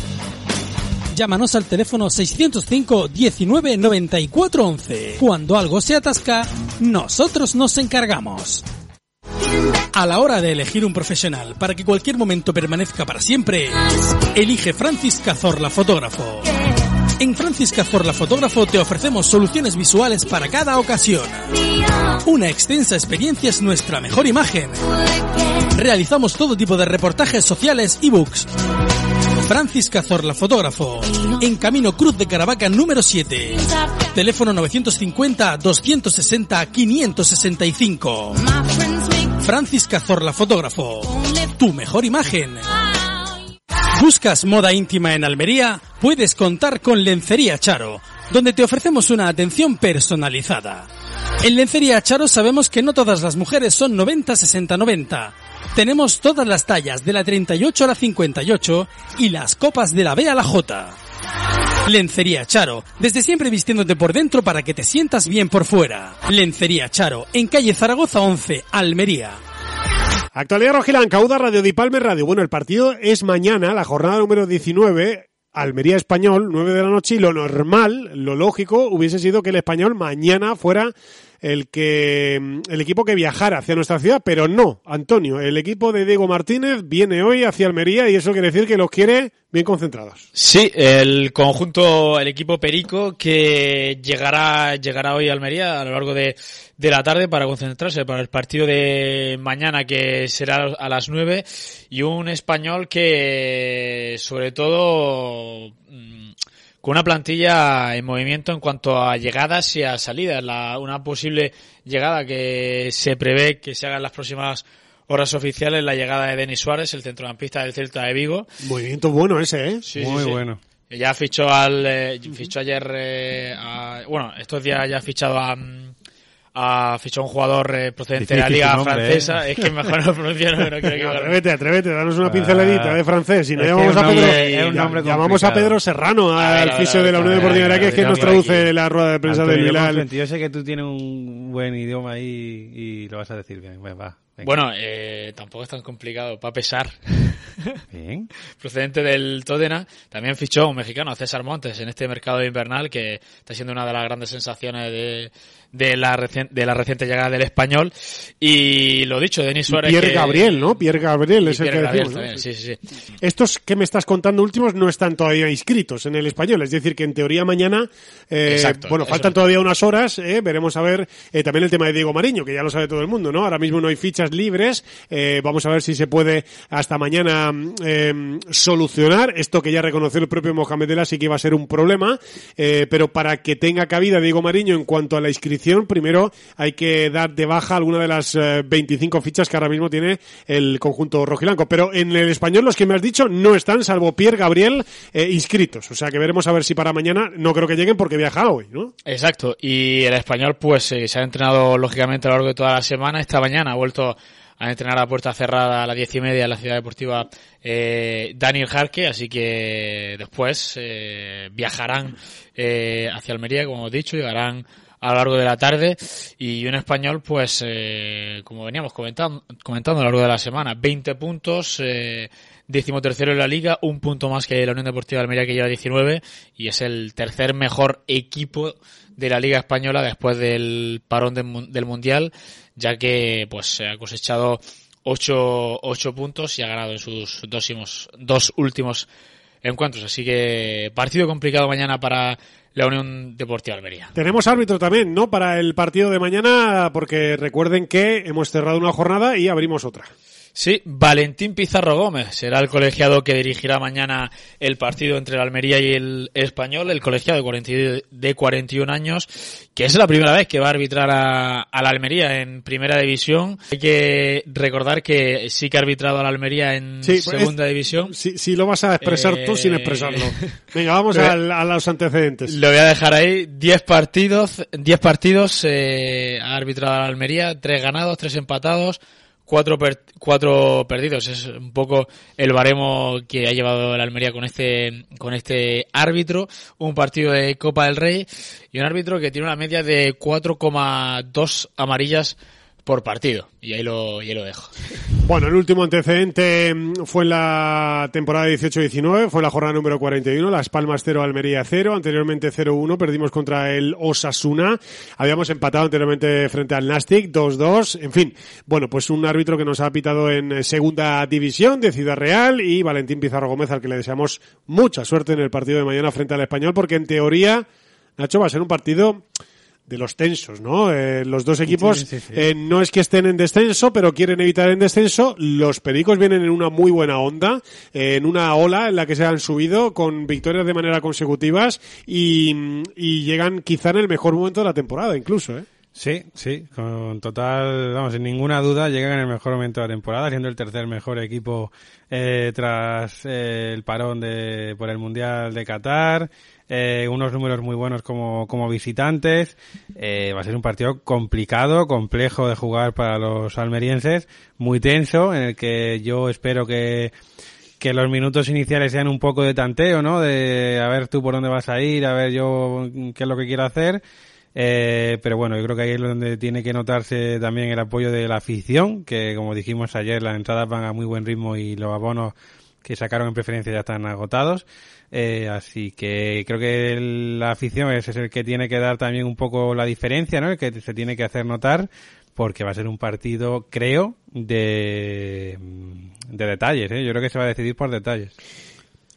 Llámanos al teléfono 605 19 94 11. Cuando algo se atasca, nosotros nos encargamos. A la hora de elegir un profesional para que cualquier momento permanezca para siempre, elige Francis Cazorla Fotógrafo. En Francis Cazorla Fotógrafo te ofrecemos soluciones visuales para cada ocasión. Una extensa experiencia es nuestra mejor imagen. Realizamos todo tipo de reportajes sociales y books. Francis Cazorla Fotógrafo, en Camino Cruz de Caravaca número 7. Teléfono 950 260 565. Francis Cazorla Fotógrafo. Tu mejor imagen. ¿Buscas moda íntima en Almería? Puedes contar con Lencería Charo, donde te ofrecemos una atención personalizada. En Lencería Charo sabemos que no todas las mujeres son 90, 60, 90. Tenemos todas las tallas de la 38 a la 58 y las copas de la B a la J. Lencería Charo, desde siempre vistiéndote por dentro para que te sientas bien por fuera. Lencería Charo, en calle Zaragoza 11, Almería. Actualidad Rojilán, Cauda Radio Di Palme Radio. Bueno, el partido es mañana, la jornada número 19. Almería Español, 9 de la noche, y lo normal, lo lógico, hubiese sido que el español mañana fuera el que el equipo que viajara hacia nuestra ciudad, pero no, Antonio, el equipo de Diego Martínez viene hoy hacia Almería y eso quiere decir que los quiere bien concentrados. Sí, el conjunto, el equipo Perico que llegará, llegará hoy a Almería a lo largo de, de la tarde para concentrarse para el partido de mañana que será a las 9 y un español que sobre todo mm, con una plantilla en movimiento en cuanto a llegadas y a salidas. La, una posible llegada que se prevé que se haga en las próximas horas oficiales, la llegada de Denis Suárez, el centrocampista del Celta de Vigo. Movimiento bueno ese, ¿eh? Sí, Muy sí, sí. bueno. Ya fichó al, eh, fichó ayer, eh, a- bueno, estos días ya ha fichado a, mm, a fichó a un jugador eh, procedente de la liga nombre, francesa. ¿eh? Es que mejor no pronuncio, no, no quiero equivocarme. Atrévete, atrévete, danos una pinceladita de francés. Si no que llamamos a Pedro, nombre- llamamos a. Pedro Serrano, al fisio de la Unión Deportiva Araque, que es quien nos aquí. traduce la rueda de prensa del ti. Yo sé que tú tienes un buen idioma ahí y lo vas a decir bien. Venga, va. venga. Bueno, eh, tampoco es tan complicado, para pesar. Bien. procedente del Tottenham, también fichó un mexicano, César Montes, en este mercado invernal, que está siendo una de las grandes sensaciones de, de, la, recien- de la reciente llegada del español. Y lo dicho, Denis Y Suárez. Pierre que- Gabriel, ¿no? Pierre Gabriel es el que Gabriel decimos, ¿no? también, sí, sí, sí. Estos que me estás contando últimos no están todavía inscritos en el español, es decir, que en teoría mañana, eh, Exacto, bueno, faltan todavía unas horas, eh, veremos a ver eh, también el tema de Diego Mariño, que ya lo sabe todo el mundo, ¿no? Ahora mismo no hay fichas libres, eh, vamos a ver si se puede hasta mañana eh, solucionar esto que ya reconoció el propio Mohamed El sí que iba a ser un problema, eh, pero para que tenga cabida Diego Mariño en cuanto a la inscripción, primero hay que dar de baja alguna de las eh, 25 fichas que ahora mismo tiene el conjunto rojilanco. Pero en el español los que me has dicho no están, salvo Pierre Gabriel, eh, inscritos. O sea que veremos a ver si para mañana no creo que lleguen porque viaja hoy, ¿no? Exacto. Y el español, pues, eh, se ha entrenado lógicamente a lo largo de toda la semana. Esta mañana ha vuelto a entrenar a puerta cerrada a las diez y media en la ciudad deportiva eh, Daniel Jarque, así que después eh, viajarán eh, hacia Almería, como hemos dicho, llegarán a lo largo de la tarde y un español, pues, eh, como veníamos comentando, comentando a lo largo de la semana, 20 puntos, eh, decimotercero en la liga, un punto más que la Unión Deportiva de Almería que lleva 19 y es el tercer mejor equipo de la liga española después del parón del mun- del mundial, ya que pues ha cosechado ocho, ocho puntos y ha ganado en sus dos, dos últimos encuentros. Así que partido complicado mañana para la Unión Deportiva de Almería. Tenemos árbitro también, ¿no? Para el partido de mañana, porque recuerden que hemos cerrado una jornada y abrimos otra. Sí, Valentín Pizarro Gómez será el colegiado que dirigirá mañana el partido entre el Almería y el Español, el colegiado de, 40 y- de 41 años, que es la primera vez que va a arbitrar a, a la Almería en primera división. Hay que recordar que sí que ha arbitrado a la Almería en Sí, pues segunda es- división. Si, si lo vas a expresar tú Eh, sin expresarlo. Venga, vamos al- a los antecedentes. Lo voy a dejar ahí. 10 partidos, 10 partidos eh, ha arbitrado a la Almería, 3 ganados, 3 empatados, 4 per- cuatro perdidos. Es un poco el baremo que ha llevado la Almería con este con este árbitro, un partido de Copa del Rey y un árbitro que tiene una media de 4,2 amarillas por partido. Y ahí lo, y ahí lo dejo. Bueno, el último antecedente mm, fue en la temporada 18-19, fue la jornada número 41, Las Palmas 0, Almería 0, anteriormente 0-1, perdimos contra el Osasuna, habíamos empatado anteriormente frente al Nastic 2-2, en fin, bueno, pues un árbitro que nos ha pitado en eh, segunda división de Ciudad Real y Valentín Pizarro Gómez al que le deseamos mucha suerte en el partido de mañana frente al Español porque en teoría, Nacho, va a ser un partido de los tensos, ¿no? Eh, los dos equipos Sí, sí, sí. eh, no es que estén en descenso, pero quieren evitar el descenso. Los Pericos vienen en una muy buena onda, eh, en una ola en la que se han subido con victorias de manera consecutivas y, y llegan quizá en el mejor momento de la temporada, incluso, ¿eh? Sí, sí, con total, vamos, sin ninguna duda llegan en el mejor momento de la temporada, siendo el tercer mejor equipo eh, tras eh, el parón de por el Mundial de Qatar, eh, unos números muy buenos como, como visitantes, eh, va a ser un partido complicado, complejo de jugar para los almerienses, muy tenso, en el que yo espero que que los minutos iniciales sean un poco de tanteo, ¿no? De a ver tú por dónde vas a ir, a ver yo qué es lo que quiero hacer. Eh, pero bueno, yo creo que ahí es donde tiene que notarse también el apoyo de la afición, que como dijimos ayer, las entradas van a muy buen ritmo y los abonos que sacaron en preferencia ya están agotados. Eh, así que creo que la afición es el que tiene que dar también un poco la diferencia, ¿no? El que se tiene que hacer notar porque va a ser un partido, creo, de, de detalles. ¿eh? Yo creo que se va a decidir por detalles.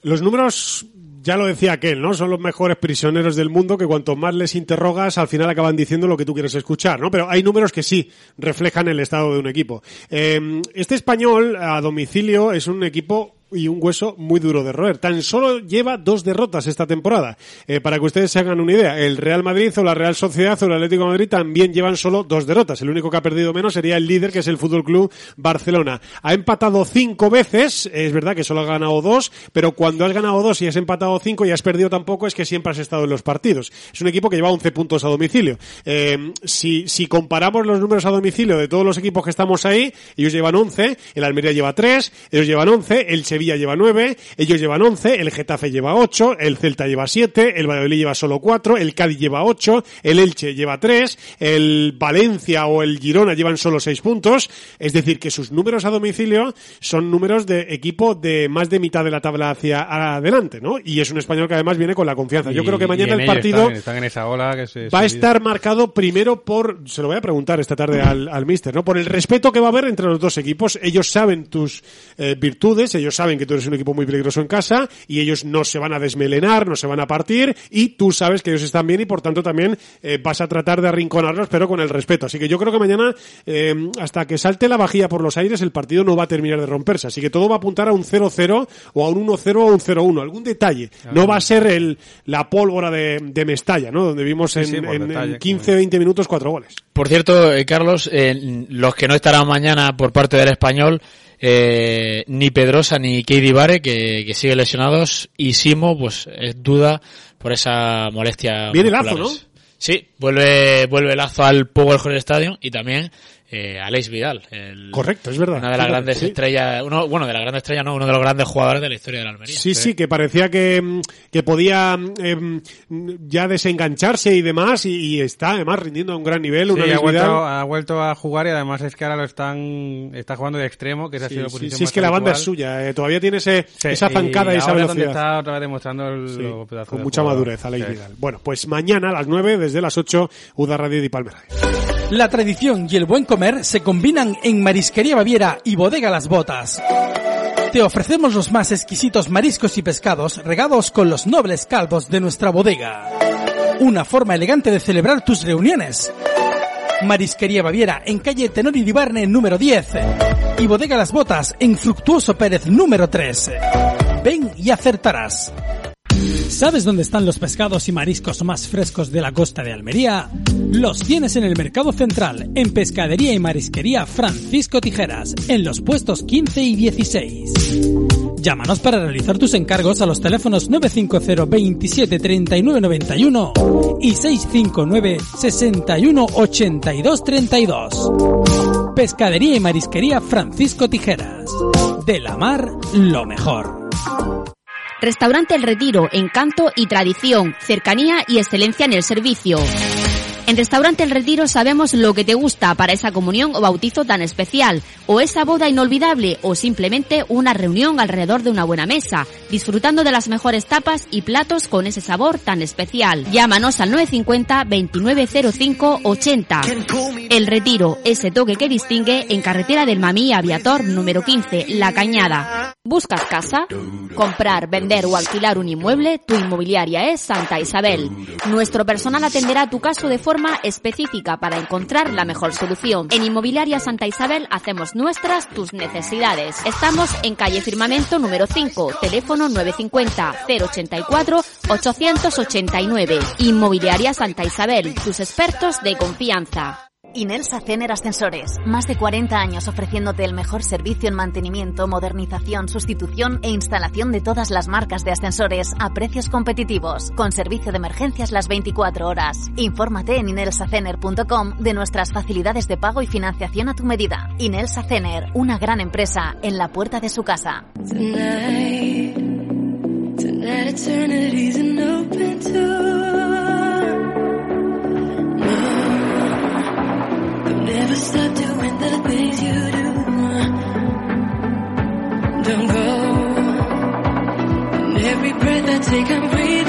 Los números ya lo decía aquel, ¿no? Son los mejores prisioneros del mundo que cuanto más les interrogas, al final acaban diciendo lo que tú quieres escuchar, ¿no? Pero hay números que sí reflejan el estado de un equipo. Eh, este español a domicilio es un equipo y un hueso muy duro de roer. Tan solo lleva dos derrotas esta temporada. Eh, para que ustedes se hagan una idea, el Real Madrid o la Real Sociedad o el Atlético Madrid también llevan solo dos derrotas. El único que ha perdido menos sería el líder, que es el Fútbol Club Barcelona. Ha empatado cinco veces, es verdad que solo ha ganado dos, pero cuando has ganado dos y has empatado cinco y has perdido tampoco, es que siempre has estado en los partidos. Es un equipo que lleva 11 puntos a domicilio. Eh, si, si comparamos los números a domicilio de todos los equipos que estamos ahí, ellos llevan 11, el Almería lleva 3, ellos llevan 11, el Sevilla lleva 9, ellos llevan 11, el Getafe lleva 8, el Celta lleva 7, el Valladolid lleva solo 4, el Cádiz lleva 8, el Elche lleva 3, el Valencia o el Girona llevan solo 6 puntos, es decir, que sus números a domicilio son números de equipo de más de mitad de la tabla hacia adelante, ¿no? Y es un español que además viene con la confianza. Yo creo que mañana el partido están, en esa ola que se va a estar marcado primero por, se lo voy a preguntar esta tarde al, al mister, ¿no? Por el respeto que va a haber entre los dos equipos. Ellos saben tus eh, virtudes, ellos saben que tú eres un equipo muy peligroso en casa y ellos no se van a desmelenar, no se van a partir y tú sabes que ellos están bien y por tanto también eh, vas a tratar de arrinconarlos pero con el respeto. Así que yo creo que mañana eh, hasta que salte la vajilla por los aires el partido no va a terminar de romperse. Así que todo va a apuntar a un 0-0 o a un 1-0 o a un 0-1. Algún detalle. No va a ser el, la pólvora de, de Mestalla, ¿no? Donde vimos en, sí, en, detalle, en 15-20 minutos cuatro goles. Por cierto, eh, Carlos, eh, los que no estarán mañana por parte del español, eh, ni Pedrosa ni Keidi Vare, que, que siguen lesionados, y Simo, pues es duda por esa molestia. Viene Lazo, musculares. Sí, vuelve, vuelve Lazo al Power Stadium y también eh, Alex Vidal. El, Correcto, es verdad. Una de las grandes sí. estrellas, uno, bueno, de las grandes estrellas, no, uno de los grandes jugadores de la historia de la Almería. Sí, sí, que parecía que, mm, que podía em, ya desengancharse y demás, y, y está además rindiendo a un gran nivel. Sí, una ha, vuelto, ha vuelto a jugar y además es que ahora lo están está jugando de extremo, que esa ha Sí, sido la sí, posición sí, es más que la banda es suya, eh, todavía tiene ese, Sí, esa zancada y, esa ahora es donde velocidad. está otra vez demostrando el Sí, lo pedazo con de mucha jugador. madurez, Alex Sí. Vidal. Bueno, pues mañana a las 9, desde las 8, Uda Radio y Palmera. La tradición y el buen comer se combinan en Marisquería Baviera y Bodega Las Botas. Te ofrecemos los más exquisitos mariscos y pescados regados con los nobles calvos de nuestra bodega. Una forma elegante de celebrar tus reuniones. Marisquería Baviera en calle Tenori di Barne número 10 y Bodega Las Botas en Fructuoso Pérez número 3. Ven y acertarás. ¿Sabes dónde están los pescados y mariscos más frescos de la costa de Almería? Los tienes en el Mercado Central, en Pescadería y Marisquería Francisco Tijeras, en los puestos 15 y 16. Llámanos para realizar tus encargos a los teléfonos 950 27 39 91 y 659 61 82 32. Pescadería y Marisquería Francisco Tijeras. De la mar, lo mejor. Restaurante El Retiro, encanto y tradición, cercanía y excelencia en el servicio. En Restaurante El Retiro sabemos lo que te gusta para esa comunión o bautizo tan especial, o esa boda inolvidable, o simplemente una reunión alrededor de una buena mesa, disfrutando de las mejores tapas y platos con ese sabor tan especial. Llámanos al 950 2905 80. El Retiro, ese toque que distingue en carretera del Mamí Aviator número 15, La Cañada. ¿Buscas casa? Comprar, vender o alquilar un inmueble, tu inmobiliaria es Santa Isabel. Nuestro personal atenderá tu caso de forma específica para encontrar la mejor solución. En Inmobiliaria Santa Isabel hacemos nuestras tus necesidades. Estamos en calle Firmamento número 5, teléfono 950 084 889. Inmobiliaria Santa Isabel, tus expertos de confianza. Inelsa Cener Ascensores. Más de 40 años ofreciéndote el mejor servicio en mantenimiento, modernización, sustitución e instalación de todas las marcas de ascensores a precios competitivos, con servicio de emergencias las 24 horas. Infórmate en inelsacener.com de nuestras facilidades de pago y financiación a tu medida. Inelsa Cener, una gran empresa en la puerta de su casa. Never stop doing the things you do. Don't go. In every breath I take, I'm breathing.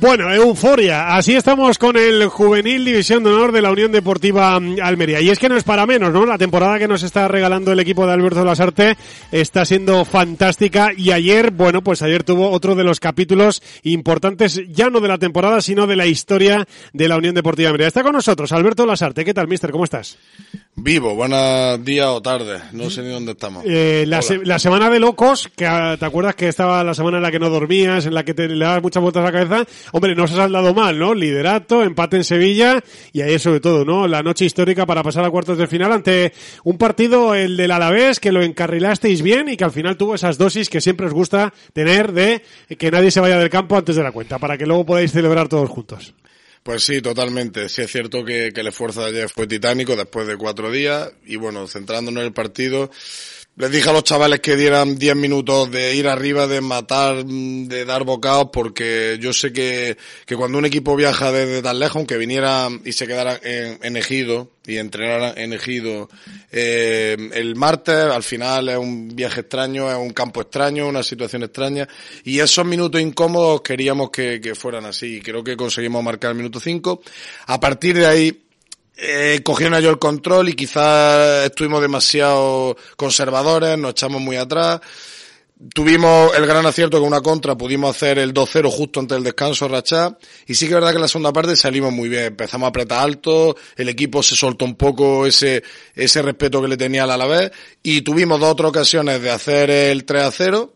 Bueno, euforia. Así estamos con el Juvenil División de Honor de la Unión Deportiva mm, Almería. Y es que no es para menos, ¿no? La temporada que nos está regalando el equipo de Alberto Lasarte está siendo fantástica. Y ayer, bueno, pues ayer tuvo otro de los capítulos importantes, ya no de la temporada, sino de la historia de la Unión Deportiva Almería. Está con nosotros Alberto Lasarte. ¿Qué tal, mister? ¿Cómo estás? Vivo, buenos días o tardes. No sé ni dónde estamos. Eh, la, se- la semana de locos, que ah, te acuerdas que estaba la semana en la que no dormías, en la que te le dabas muchas vueltas a la cabeza. Hombre, no se ha saldado mal, ¿no? Liderato, empate en Sevilla y ahí sobre todo, ¿no? La noche histórica para pasar a cuartos de final ante un partido, el del Alavés, que lo encarrilasteis bien y que al final tuvo esas dosis que siempre os gusta tener de que nadie se vaya del campo antes de la cuenta, para que luego podáis celebrar todos juntos. Pues sí, totalmente. Sí es cierto que, que el esfuerzo de ayer fue titánico después de cuatro días y bueno, centrándonos en el partido, les dije a los chavales que dieran 10 minutos de ir arriba, de matar, mm, de dar bocados, porque yo sé que, que cuando un equipo viaja desde tan lejos, aunque viniera y se quedara en, en Ejido y entrenara en Ejido eh, el martes, al final es un viaje extraño, es un campo extraño, una situación extraña, y esos minutos incómodos queríamos que, que fueran así, creo que conseguimos marcar el minuto 5. A partir de ahí, eh, cogieron ellos el control y quizás estuvimos demasiado conservadores, nos echamos muy atrás. Tuvimos el gran acierto con una contra, pudimos hacer el 2-0 justo antes del descanso, Rachá, y sí que es verdad que en la segunda parte salimos muy bien, empezamos a apretar alto, el equipo se soltó un poco ese, ese respeto que le tenía al Alavés, y tuvimos dos otras ocasiones de hacer el 3-0,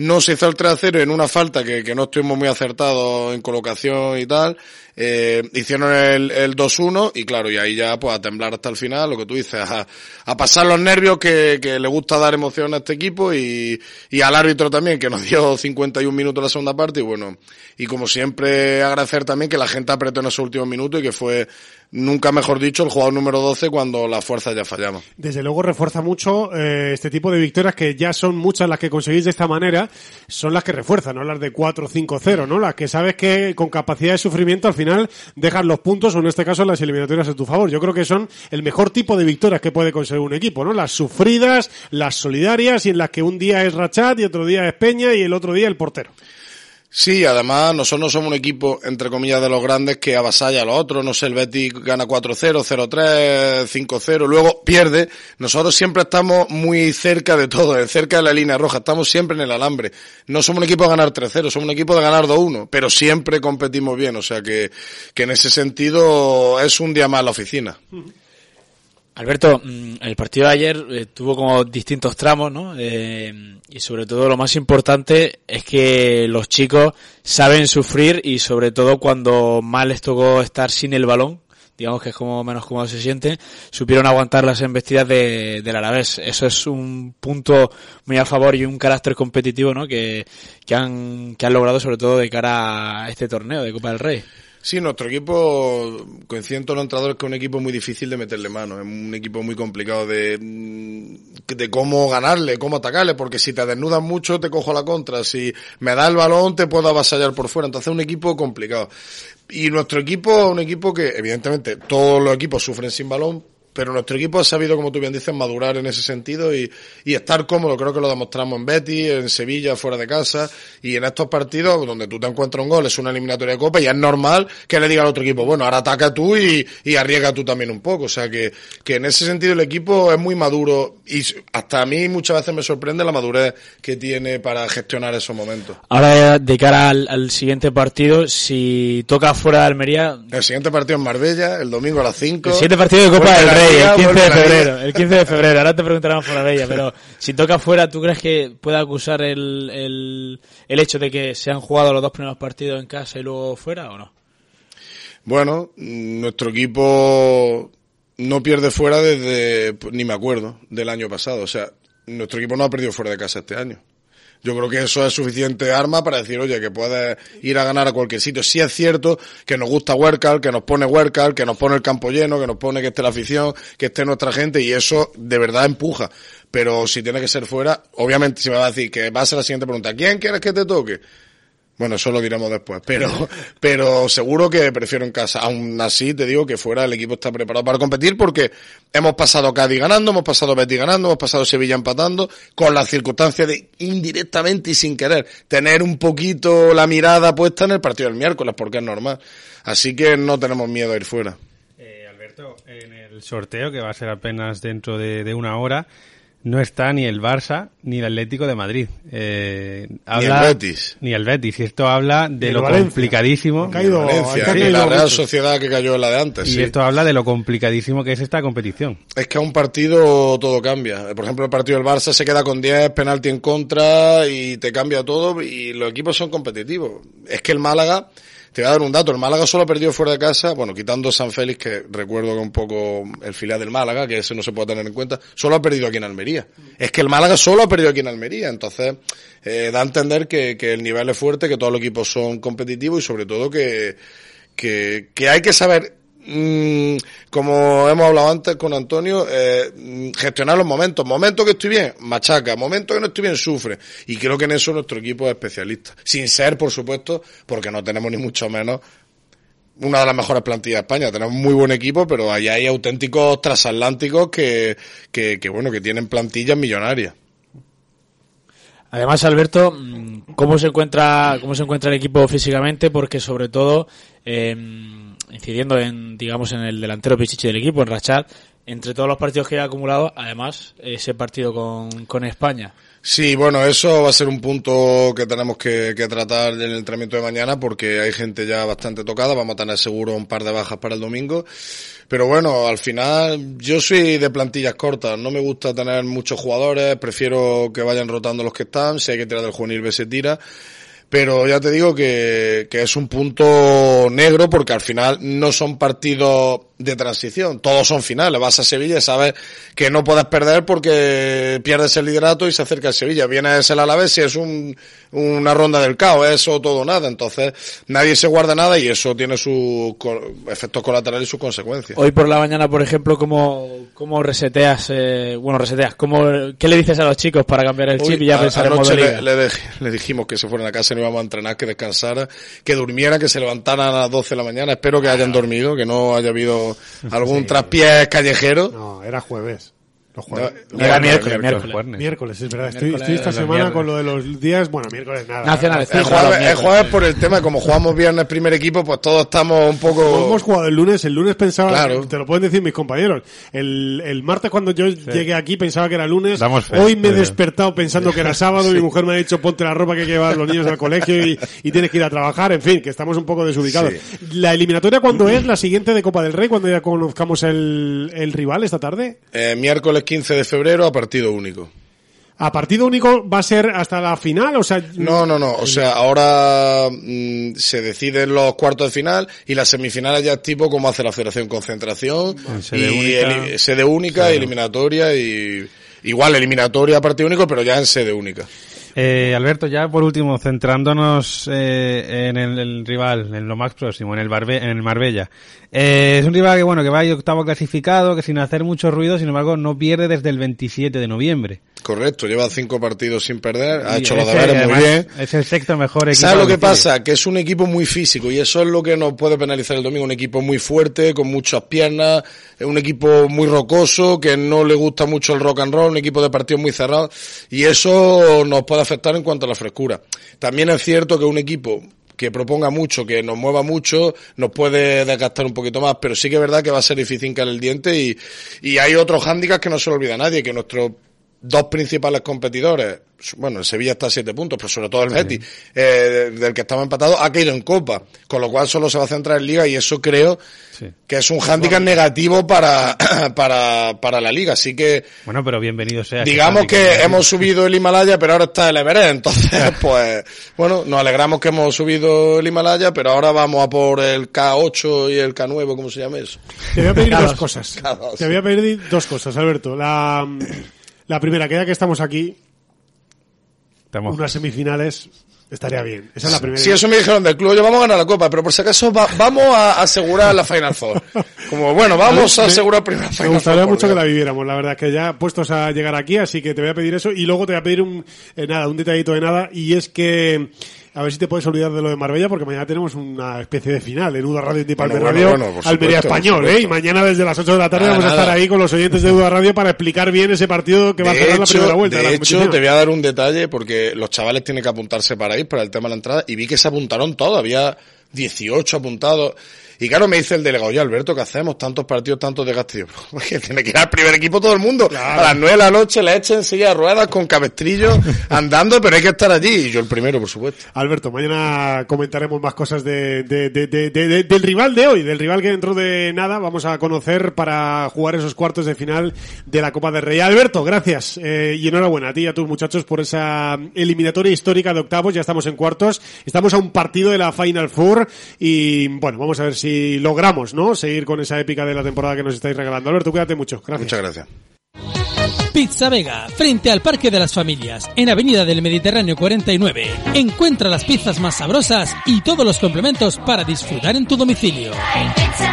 no se hizo el 3-0 en una falta que, que no estuvimos muy acertados en colocación y tal. Eh, hicieron el, el 2-1 y claro, y ahí ya pues a temblar hasta el final, lo que tú dices, a, a pasar los nervios que, que le gusta dar emoción a este equipo y, y al árbitro también, que nos dio 51 minutos la segunda parte y bueno, y como siempre agradecer también que la gente apretó en esos últimos minutos y que fue, nunca mejor dicho, el jugador número 12 cuando las fuerzas ya fallamos. Desde luego refuerza mucho eh, este tipo de victorias que ya son muchas las que conseguís de esta manera, son las que refuerzan, ¿no? Las de 4-5-0, ¿no? Las que sabes que con capacidad de sufrimiento al final dejas los puntos o en este caso las eliminatorias a tu favor. Yo creo que son el mejor tipo de victorias que puede conseguir un equipo, ¿no? Las sufridas, las solidarias y en las que un día es Rachat y otro día es Peña y el otro día el portero. Sí, además nosotros no somos un equipo, entre comillas, de los grandes que avasalla a los otros. No sé, el Betis gana 4-0, 0-3, 5-0, luego pierde. Nosotros siempre estamos muy cerca de todo, eh, cerca de la línea roja. Estamos siempre en el alambre. No somos un equipo de ganar 3-0, somos un equipo de ganar 2-1, pero siempre competimos bien. O sea que, que en ese sentido es un día más la oficina. Alberto, mm, el partido de ayer eh, tuvo como distintos tramos, ¿no? Eh, y sobre todo lo más importante es que los chicos saben sufrir y sobre todo cuando más les tocó estar sin el balón, digamos que es como menos cómodo se sienten, supieron aguantar las embestidas de, del Alavés. Eso es un punto muy a favor y un carácter competitivo, ¿no? Que, que han, que han logrado sobre todo de cara a este torneo de Copa del Rey. Sí, nuestro equipo, coinciden todos los entrenadores que es un equipo muy difícil de meterle mano, es un equipo muy complicado de, mm, de cómo ganarle, cómo atacarle, porque si te desnudas mucho te cojo la contra, si me da el balón te puedo avasallar por fuera, entonces es un equipo complicado. Y nuestro equipo es un equipo que, evidentemente, todos los equipos sufren sin balón, pero nuestro equipo ha sabido, como tú bien dices, madurar en ese sentido y, y estar cómodo. Creo que lo demostramos en Betis, en Sevilla, fuera de casa y en estos partidos donde tú te encuentras un gol, es una eliminatoria de Copa y es normal que le diga al otro equipo, bueno, ahora ataca tú y, y arriesga tú también un poco. O sea que, que en ese sentido el equipo es muy maduro y hasta a mí muchas veces me sorprende la madurez que tiene para gestionar esos momentos. Ahora, de cara al, al siguiente partido, si toca fuera de Almería, El siguiente partido en Marbella, el domingo a las 5. El siguiente partido de Copa del Rey, El 15 vuelve de febrero. El 15 de febrero, ahora te preguntarán por la ella, pero si toca fuera, ¿tú crees que pueda acusar el, el, el hecho de que se han jugado los dos primeros partidos en casa y luego fuera o no? Bueno, nuestro equipo no pierde fuera desde, pues, ni me acuerdo, del año pasado. O sea, nuestro equipo no ha perdido fuera de casa este año. Yo creo que eso es suficiente arma para decir, oye, que puedes ir a ganar a cualquier sitio. Sí es cierto que nos gusta Huercal, que nos pone Huercal, que nos pone el campo lleno, que nos pone que esté la afición, que esté nuestra gente y eso de verdad empuja. Pero si tiene que ser fuera, obviamente si me va a decir que va a ser la siguiente pregunta, ¿quién quieres que te toque? Bueno, eso lo diremos después, pero, pero seguro que prefiero en casa. Aún así, te digo que fuera el equipo está preparado para competir porque hemos pasado Cádiz ganando, hemos pasado Betis ganando, hemos pasado Sevilla empatando, con las circunstancias de indirectamente y sin querer tener un poquito la mirada puesta en el partido del miércoles, porque es normal. Así que no tenemos miedo a ir fuera. Eh, Alberto, en el sorteo, que va a ser apenas dentro de, de una hora, no está ni el Barça ni el Atlético de Madrid. Eh, habla- el Betis. Ni el Betis. Y esto habla de el lo Valencia. complicadísimo. Ha caído- Valencia, ha y caído la Real mucho. Sociedad que cayó en la de antes. Y sí. esto habla de lo complicadísimo que es esta competición. Es que a un partido todo cambia. Por ejemplo, el partido del Barça se queda con 10 penalti en contra y te cambia todo y los equipos son competitivos. Es que el Málaga, te voy a dar un dato, el Málaga solo ha perdido fuera de casa, bueno, quitando San Félix, que recuerdo que un poco el filial del Málaga, que ese no se puede tener en cuenta, solo ha perdido aquí en Almería. Es que el Málaga solo ha perdido aquí en Almería, entonces eh, da a entender que, que el nivel es fuerte, que todos los equipos son competitivos y sobre todo que, que, que hay que saber mm, como hemos hablado antes con Antonio, eh, gestionar los momentos. Momentos que estoy bien, machaca. Momentos que no estoy bien, sufre. Y creo que en eso nuestro equipo es especialista. Sin ser, por supuesto, porque no tenemos ni mucho menos una de las mejores plantillas de España. Tenemos muy buen equipo, pero allá hay auténticos transatlánticos que, que, que bueno, que tienen plantillas millonarias. Además, Alberto, mm, ¿cómo se encuentra, cómo se encuentra el equipo físicamente? Porque sobre todo, eh, incidiendo en, digamos, en el delantero pichichi del equipo, en Rachat, entre todos los partidos que ha acumulado, además, ese partido con, con España. Sí, bueno, eso va a ser un punto que tenemos que, que tratar en el entrenamiento de mañana porque hay gente ya bastante tocada, vamos a tener seguro un par de bajas para el domingo. Pero bueno, al final yo soy de plantillas cortas, no me gusta tener muchos jugadores, prefiero que vayan rotando los que están, si hay que tirar del juvenil B se tira. Pero ya te digo que, que es un punto negro porque al final no son partidos de transición, todos son finales. Vas a Sevilla y sabes que no puedes perder porque pierdes el liderato y se acerca el Sevilla. Vienes el Alavés y es un, una ronda del caos, eso todo o nada. Entonces nadie se guarda nada y eso tiene sus efectos colaterales y sus consecuencias. Hoy por la mañana, por ejemplo, ¿cómo, cómo reseteas, eh, bueno, reseteas, ¿cómo, ¿qué le dices a los chicos para cambiar el Hoy, chip y ya a- pensar en anoche modo le, le le dijimos que se fueran a casa y no íbamos a entrenar, que descansara, que durmiera, que se levantaran a las 12 de la mañana. Espero que hayan dormido, que no haya habido algún traspiés callejero. No, era jueves. Los jueves. No, Era miércoles, miércoles. Miércoles, es verdad. Estoy, estoy esta semana con lo de los días. Bueno, miércoles nada. Nacionales, El jueves, el jueves por el tema, como jugamos viernes primer equipo, pues todos estamos un Como poco... hemos jugado el lunes, el lunes pensaba, Claro. te lo pueden decir mis compañeros, el, el martes cuando yo llegué aquí pensaba que era lunes, Damos fe, hoy me he despertado pensando que era sábado, mi mujer me ha dicho ponte la ropa que hay que llevar los niños al colegio y, y tienes que ir a trabajar, en fin, que estamos un poco desubicados. ¿La eliminatoria cuándo es? ¿La siguiente de Copa del Rey? cuando ya conozcamos el, el rival esta tarde? Eh, miércoles 15 de febrero a partido único. ¿A partido único va a ser hasta la final? O sea, No, no, no. O sea, ahora mm, se deciden los cuartos de final y las semifinales ya es tipo como hace la Federación Concentración sede y única. sede única, Claro. eliminatoria y igual eliminatoria a partido único, pero ya en sede única. Eh, Alberto, ya por último, centrándonos eh, en el, el rival, en lo más próximo, en el, Barbe- en el Marbella. Eh, es un rival que, bueno, que va ahí octavo clasificado, que sin hacer mucho ruido, sin embargo, no pierde desde el 27 de noviembre. Correcto, lleva cinco partidos sin perder, ha Y hecho los deberes muy bien. Es el sexto mejor equipo. ¿Sabes lo que pasa? Que es un equipo muy físico y eso es lo que nos puede penalizar el domingo. Un equipo muy fuerte, con muchas piernas, es un equipo muy rocoso, que no le gusta mucho el rock and roll, un equipo de partidos muy cerrados y eso nos puede afectar en cuanto a la frescura. También es cierto que un equipo que proponga mucho, que nos mueva mucho, nos puede desgastar un poquito más, pero sí que es verdad que va a ser difícil hincar el diente y, y hay otros hándicaps que no se le olvida nadie, que nuestros dos principales competidores, bueno, el Sevilla está a siete puntos, pero sobre todo el Betis, eh, del que estamos empatados, ha caído en Copa, con lo cual solo se va a centrar en Liga y eso creo que es un hándicap negativo para, para, para la Liga. Así que Bueno, pero bienvenido sea. digamos que hemos subido el Himalaya, pero ahora está el Everest. Entonces, pues, bueno, nos alegramos que hemos subido el Himalaya, pero ahora vamos a por el K8 y el K9, ¿cómo se llama eso? Te voy a pedir K2. dos cosas. K2. Te voy a pedir dos cosas, Alberto. La, la primera, que ya que estamos aquí, Estamos- unas semifinales estaría bien. Esa es la primera. Sí, eso me dijeron del club. Yo vamos a ganar la copa, pero por si acaso va- vamos a asegurar la Final Four. Como, bueno, vamos a Me- asegurar primero la Me Final gustaría Four, por mucho que la viviéramos, la verdad, que ya puestos a llegar aquí, así que te voy a pedir eso y luego te voy a pedir un, eh, nada, un detallito de nada y es que a ver si te puedes olvidar de lo de Marbella, porque mañana tenemos una especie de final en Uda Radio y Bueno, Radio, bueno, Almería supuesto, Español, ¿eh? Y mañana desde las 8 de la tarde Nada, vamos a estar ahí con los oyentes de Uda Radio para explicar bien ese partido que va a cerrar la primera vuelta de, de la hecho, te voy a dar un detalle porque los chavales tienen que apuntarse para ir para el tema de la entrada y vi que se apuntaron todos, había 18 apuntados. Y claro, me dice el delegado, oye Alberto, ¿qué hacemos? Tantos partidos, tantos de Castillo. Que tiene que ir al primer equipo todo el mundo. A las 9 de la noche le echen silla de ruedas con cabestrillo andando, pero hay que estar allí. Y yo el primero, por supuesto. Alberto, mañana comentaremos más cosas de, de- de- de- de- de- del rival de hoy, del rival que dentro de nada vamos a conocer para jugar esos cuartos de final de la Copa del Rey. Alberto, gracias eh, y enhorabuena a ti y a tus muchachos por esa eliminatoria histórica de octavos. Ya estamos en cuartos, estamos a un partido de la Final Four y bueno, vamos a ver si logramos, ¿no? Seguir con esa épica de la temporada que nos estáis regalando. Alberto, cuídate mucho. Gracias. Muchas gracias. Pizza Vega, frente al Parque de las Familias, en Avenida del Mediterráneo 49. Encuentra las pizzas más sabrosas y todos los complementos para disfrutar en tu domicilio.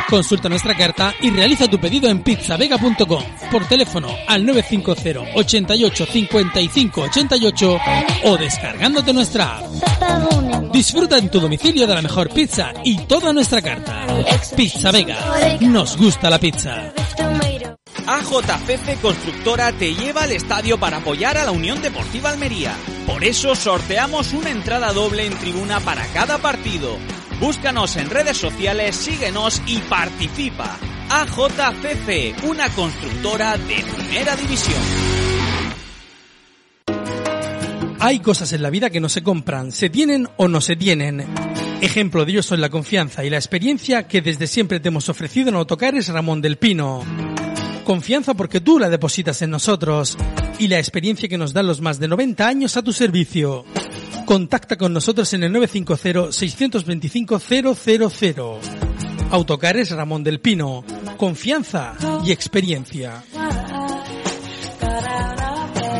Consulta nuestra carta y realiza tu pedido en pizzavega.com por teléfono al 950 88 55 88 o descargándote nuestra app. Disfruta en tu domicilio de la mejor pizza y toda nuestra carta. Pizza Vega, nos gusta la pizza. AJCC Constructora te lleva al estadio para apoyar a la Unión Deportiva Almería. Por eso sorteamos una entrada doble en tribuna para cada partido. Búscanos en redes sociales, síguenos y participa. AJCC, una constructora de primera división. Hay cosas en la vida que no se compran, se tienen o no se tienen. Ejemplo de ello son la confianza y la experiencia que desde siempre te hemos ofrecido en Autocares Ramón del Pino. Confianza porque tú la depositas en nosotros y la experiencia que nos dan los más de 90 años a tu servicio. Contacta con nosotros en el 950-625-000. Autocares Ramón del Pino. Confianza y experiencia.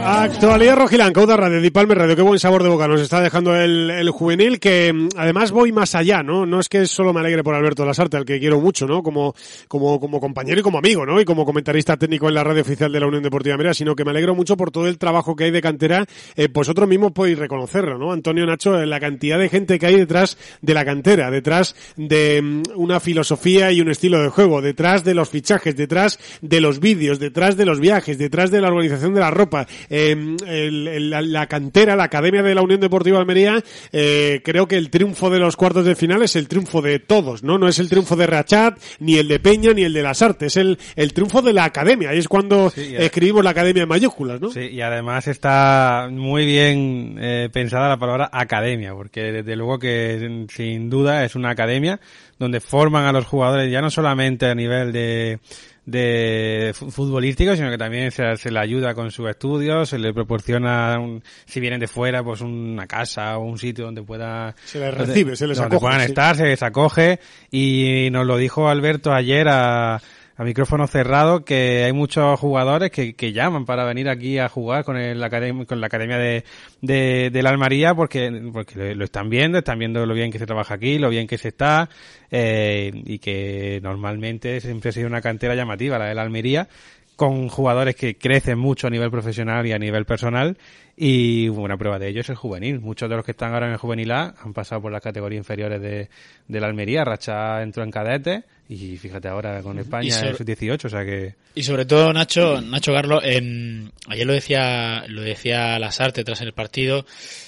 Actualidad Rojilanca, Uda Radio, Di Palme Radio, qué buen sabor de boca nos está dejando el, el juvenil, que mm, además voy más allá, ¿no? No es que solo me alegre por Alberto Lasarte, al que quiero mucho, ¿no? Como, como, como compañero y como amigo, ¿no? Y como comentarista técnico en la radio oficial de la Unión Deportiva Mera, sino que me alegro mucho por todo el trabajo que hay de cantera, eh, pues vosotros mismos podéis reconocerlo, ¿no? Antonio Nacho, eh, la cantidad de gente que hay detrás de la cantera, detrás de mm, una filosofía y un estilo de juego, detrás de los fichajes, detrás de los vídeos, detrás de los viajes, detrás de la organización de la ropa, eh, el- el- la, la cantera, la academia de la Unión Deportiva Almería, eh, creo que el triunfo de los cuartos de final es el triunfo de todos, ¿no? No es el triunfo de Rachat, ni el de Peña, ni el de las Artes, es el, el triunfo de la academia, y es cuando escribimos la academia en mayúsculas, ¿no? Sí, y además está muy bien eh, pensada la palabra academia, porque desde luego que sin duda es una academia donde forman a los jugadores ya no solamente a nivel de de fu- futbolístico, sino que también se, se le ayuda con sus estudios, se le proporciona, un- si vienen de fuera, pues una casa o un sitio donde pueda... Se les donde- recibe, se les donde acoge, puedan sí. estar, se les acoge y nos lo dijo Alberto ayer a, a micrófono cerrado que hay muchos jugadores que, que llaman para venir aquí a jugar con el con la academia de, de, de la Almaría porque, porque lo están viendo, están viendo lo bien que se trabaja aquí, lo bien que se está eh, y que normalmente siempre ha sido una cantera llamativa la de la Almería con jugadores que crecen mucho a nivel profesional y a nivel personal y una prueba de ello es el juvenil. Muchos de los que están ahora en el juvenil A han pasado por las categorías inferiores de, de la Almería. Racha entró en cadete y fíjate ahora con España sobre- sus 18, o sea que... Y sobre todo Nacho, Nacho Carlos, ayer lo decía, lo decía Lasarte tras el partido,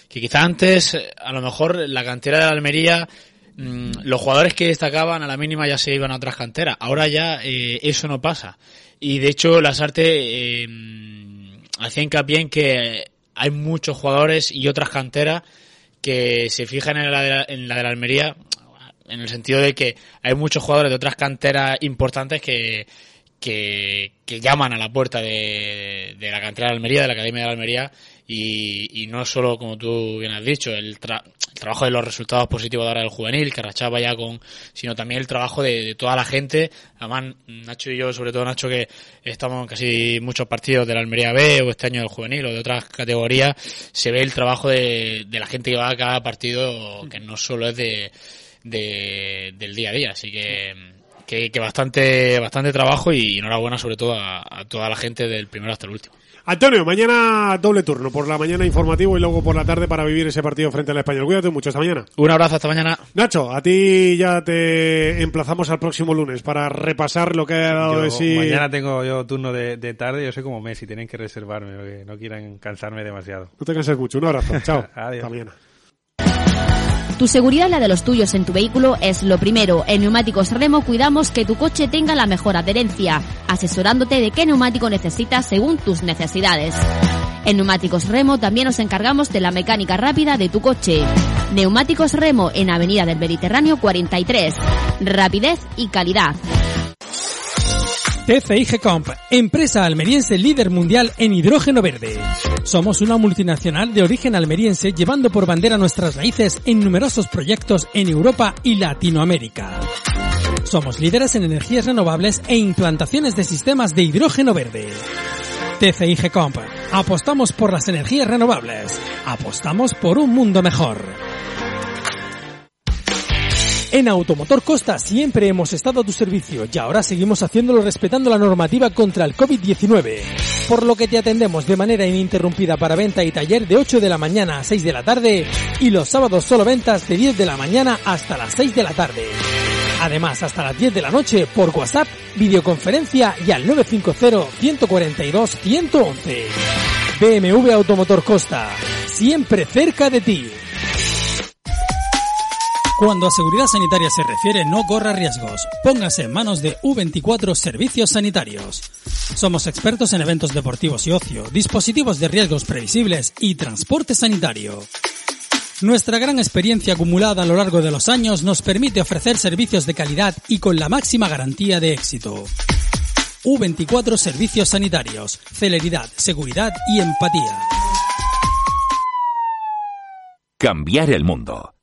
que quizá antes, eh, a lo mejor la cantera de la Almería, mm, los jugadores que destacaban a la mínima ya se iban a otras canteras. Ahora ya eh, eso no pasa. Y de hecho Lasarte em, hacía hincapié en que hay muchos jugadores y otras canteras que se fijan en la de la, en la de la Almería en el sentido de que hay muchos jugadores de otras canteras importantes que, que, llaman a la puerta de, de la cantera de Almería, de la Academia de Almería, y, no solo, como tú bien has dicho, el, tra- el trabajo de los resultados positivos de ahora del juvenil, que rachaba ya con, sino también el trabajo de, de toda la gente. Además, Nacho y yo, sobre todo Nacho, que estamos en casi muchos partidos de la Almería B o este año del juvenil o de otras categorías, se ve el trabajo de, de la gente que va a cada partido, que no solo es de, de- del día a día. Así que, que, que bastante, bastante trabajo y enhorabuena sobre todo a, a toda la gente del primero hasta el último. Antonio, mañana doble turno, por la mañana informativo y luego por la tarde para vivir ese partido frente al español. Cuídate mucho, hasta mañana. Un abrazo, hasta mañana. Nacho, a ti ya te emplazamos al próximo lunes para repasar lo que ha dado Yo de sí. Mañana tengo yo turno de, de tarde, yo soy como Messi, tienen que reservarme, porque no quieran cansarme demasiado. No te canses mucho, un abrazo. Chao. Adiós. Hasta mañana. Tu seguridad y la de los tuyos en tu vehículo es lo primero. En Neumáticos Remo cuidamos que tu coche tenga la mejor adherencia, asesorándote de qué neumático necesitas según tus necesidades. En Neumáticos Remo también nos encargamos de la mecánica rápida de tu coche. Neumáticos Remo en Avenida del Mediterráneo 43. Rapidez y calidad. TCIG Comp, empresa almeriense líder mundial en hidrógeno verde. Somos una multinacional de origen almeriense llevando por bandera nuestras raíces en numerosos proyectos en Europa y Latinoamérica. Somos líderes en energías renovables e implantaciones de sistemas de hidrógeno verde. TCIG Comp, apostamos por las energías renovables. Apostamos por un mundo mejor. En Automotor Costa siempre hemos estado a tu servicio y ahora seguimos haciéndolo respetando la normativa contra el COVID-19. Por lo que te atendemos de manera ininterrumpida para venta y taller de 8 de la mañana a 6 de la tarde y los sábados solo ventas de 10 de la mañana hasta las 6 de la tarde. Además, hasta las 10 de la noche por WhatsApp, videoconferencia y al 950-142-111. BMW Automotor Costa, siempre cerca de ti. Cuando a seguridad sanitaria se refiere, no corra riesgos. Póngase en manos de U24 Servicios Sanitarios. Somos expertos en eventos deportivos y ocio, dispositivos de riesgos previsibles y transporte sanitario. Nuestra gran experiencia acumulada a lo largo de los años nos permite ofrecer servicios de calidad y con la máxima garantía de éxito. U24 Servicios Sanitarios, celeridad, seguridad y empatía. Cambiar el mundo.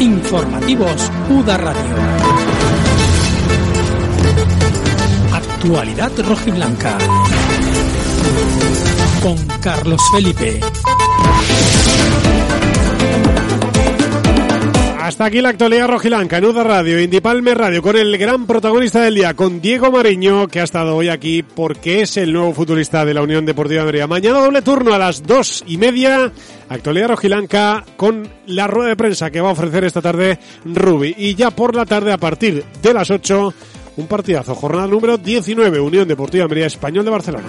Informativos UDA Radio. Actualidad rojiblanca. Con Carlos Felipe. Hasta aquí la actualidad rojilanca en Uda Radio, Indipalme Radio, con el gran protagonista del día, con Diego Mariño, que ha estado hoy aquí porque es el nuevo futbolista de la Unión Deportiva de. Mañana doble turno a las dos y media, actualidad rojilanca, con la rueda de prensa que va a ofrecer esta tarde Rubi. Y ya por la tarde, a partir de las ocho, un partidazo, jornada número 19, Unión Deportiva Almería Español de Barcelona.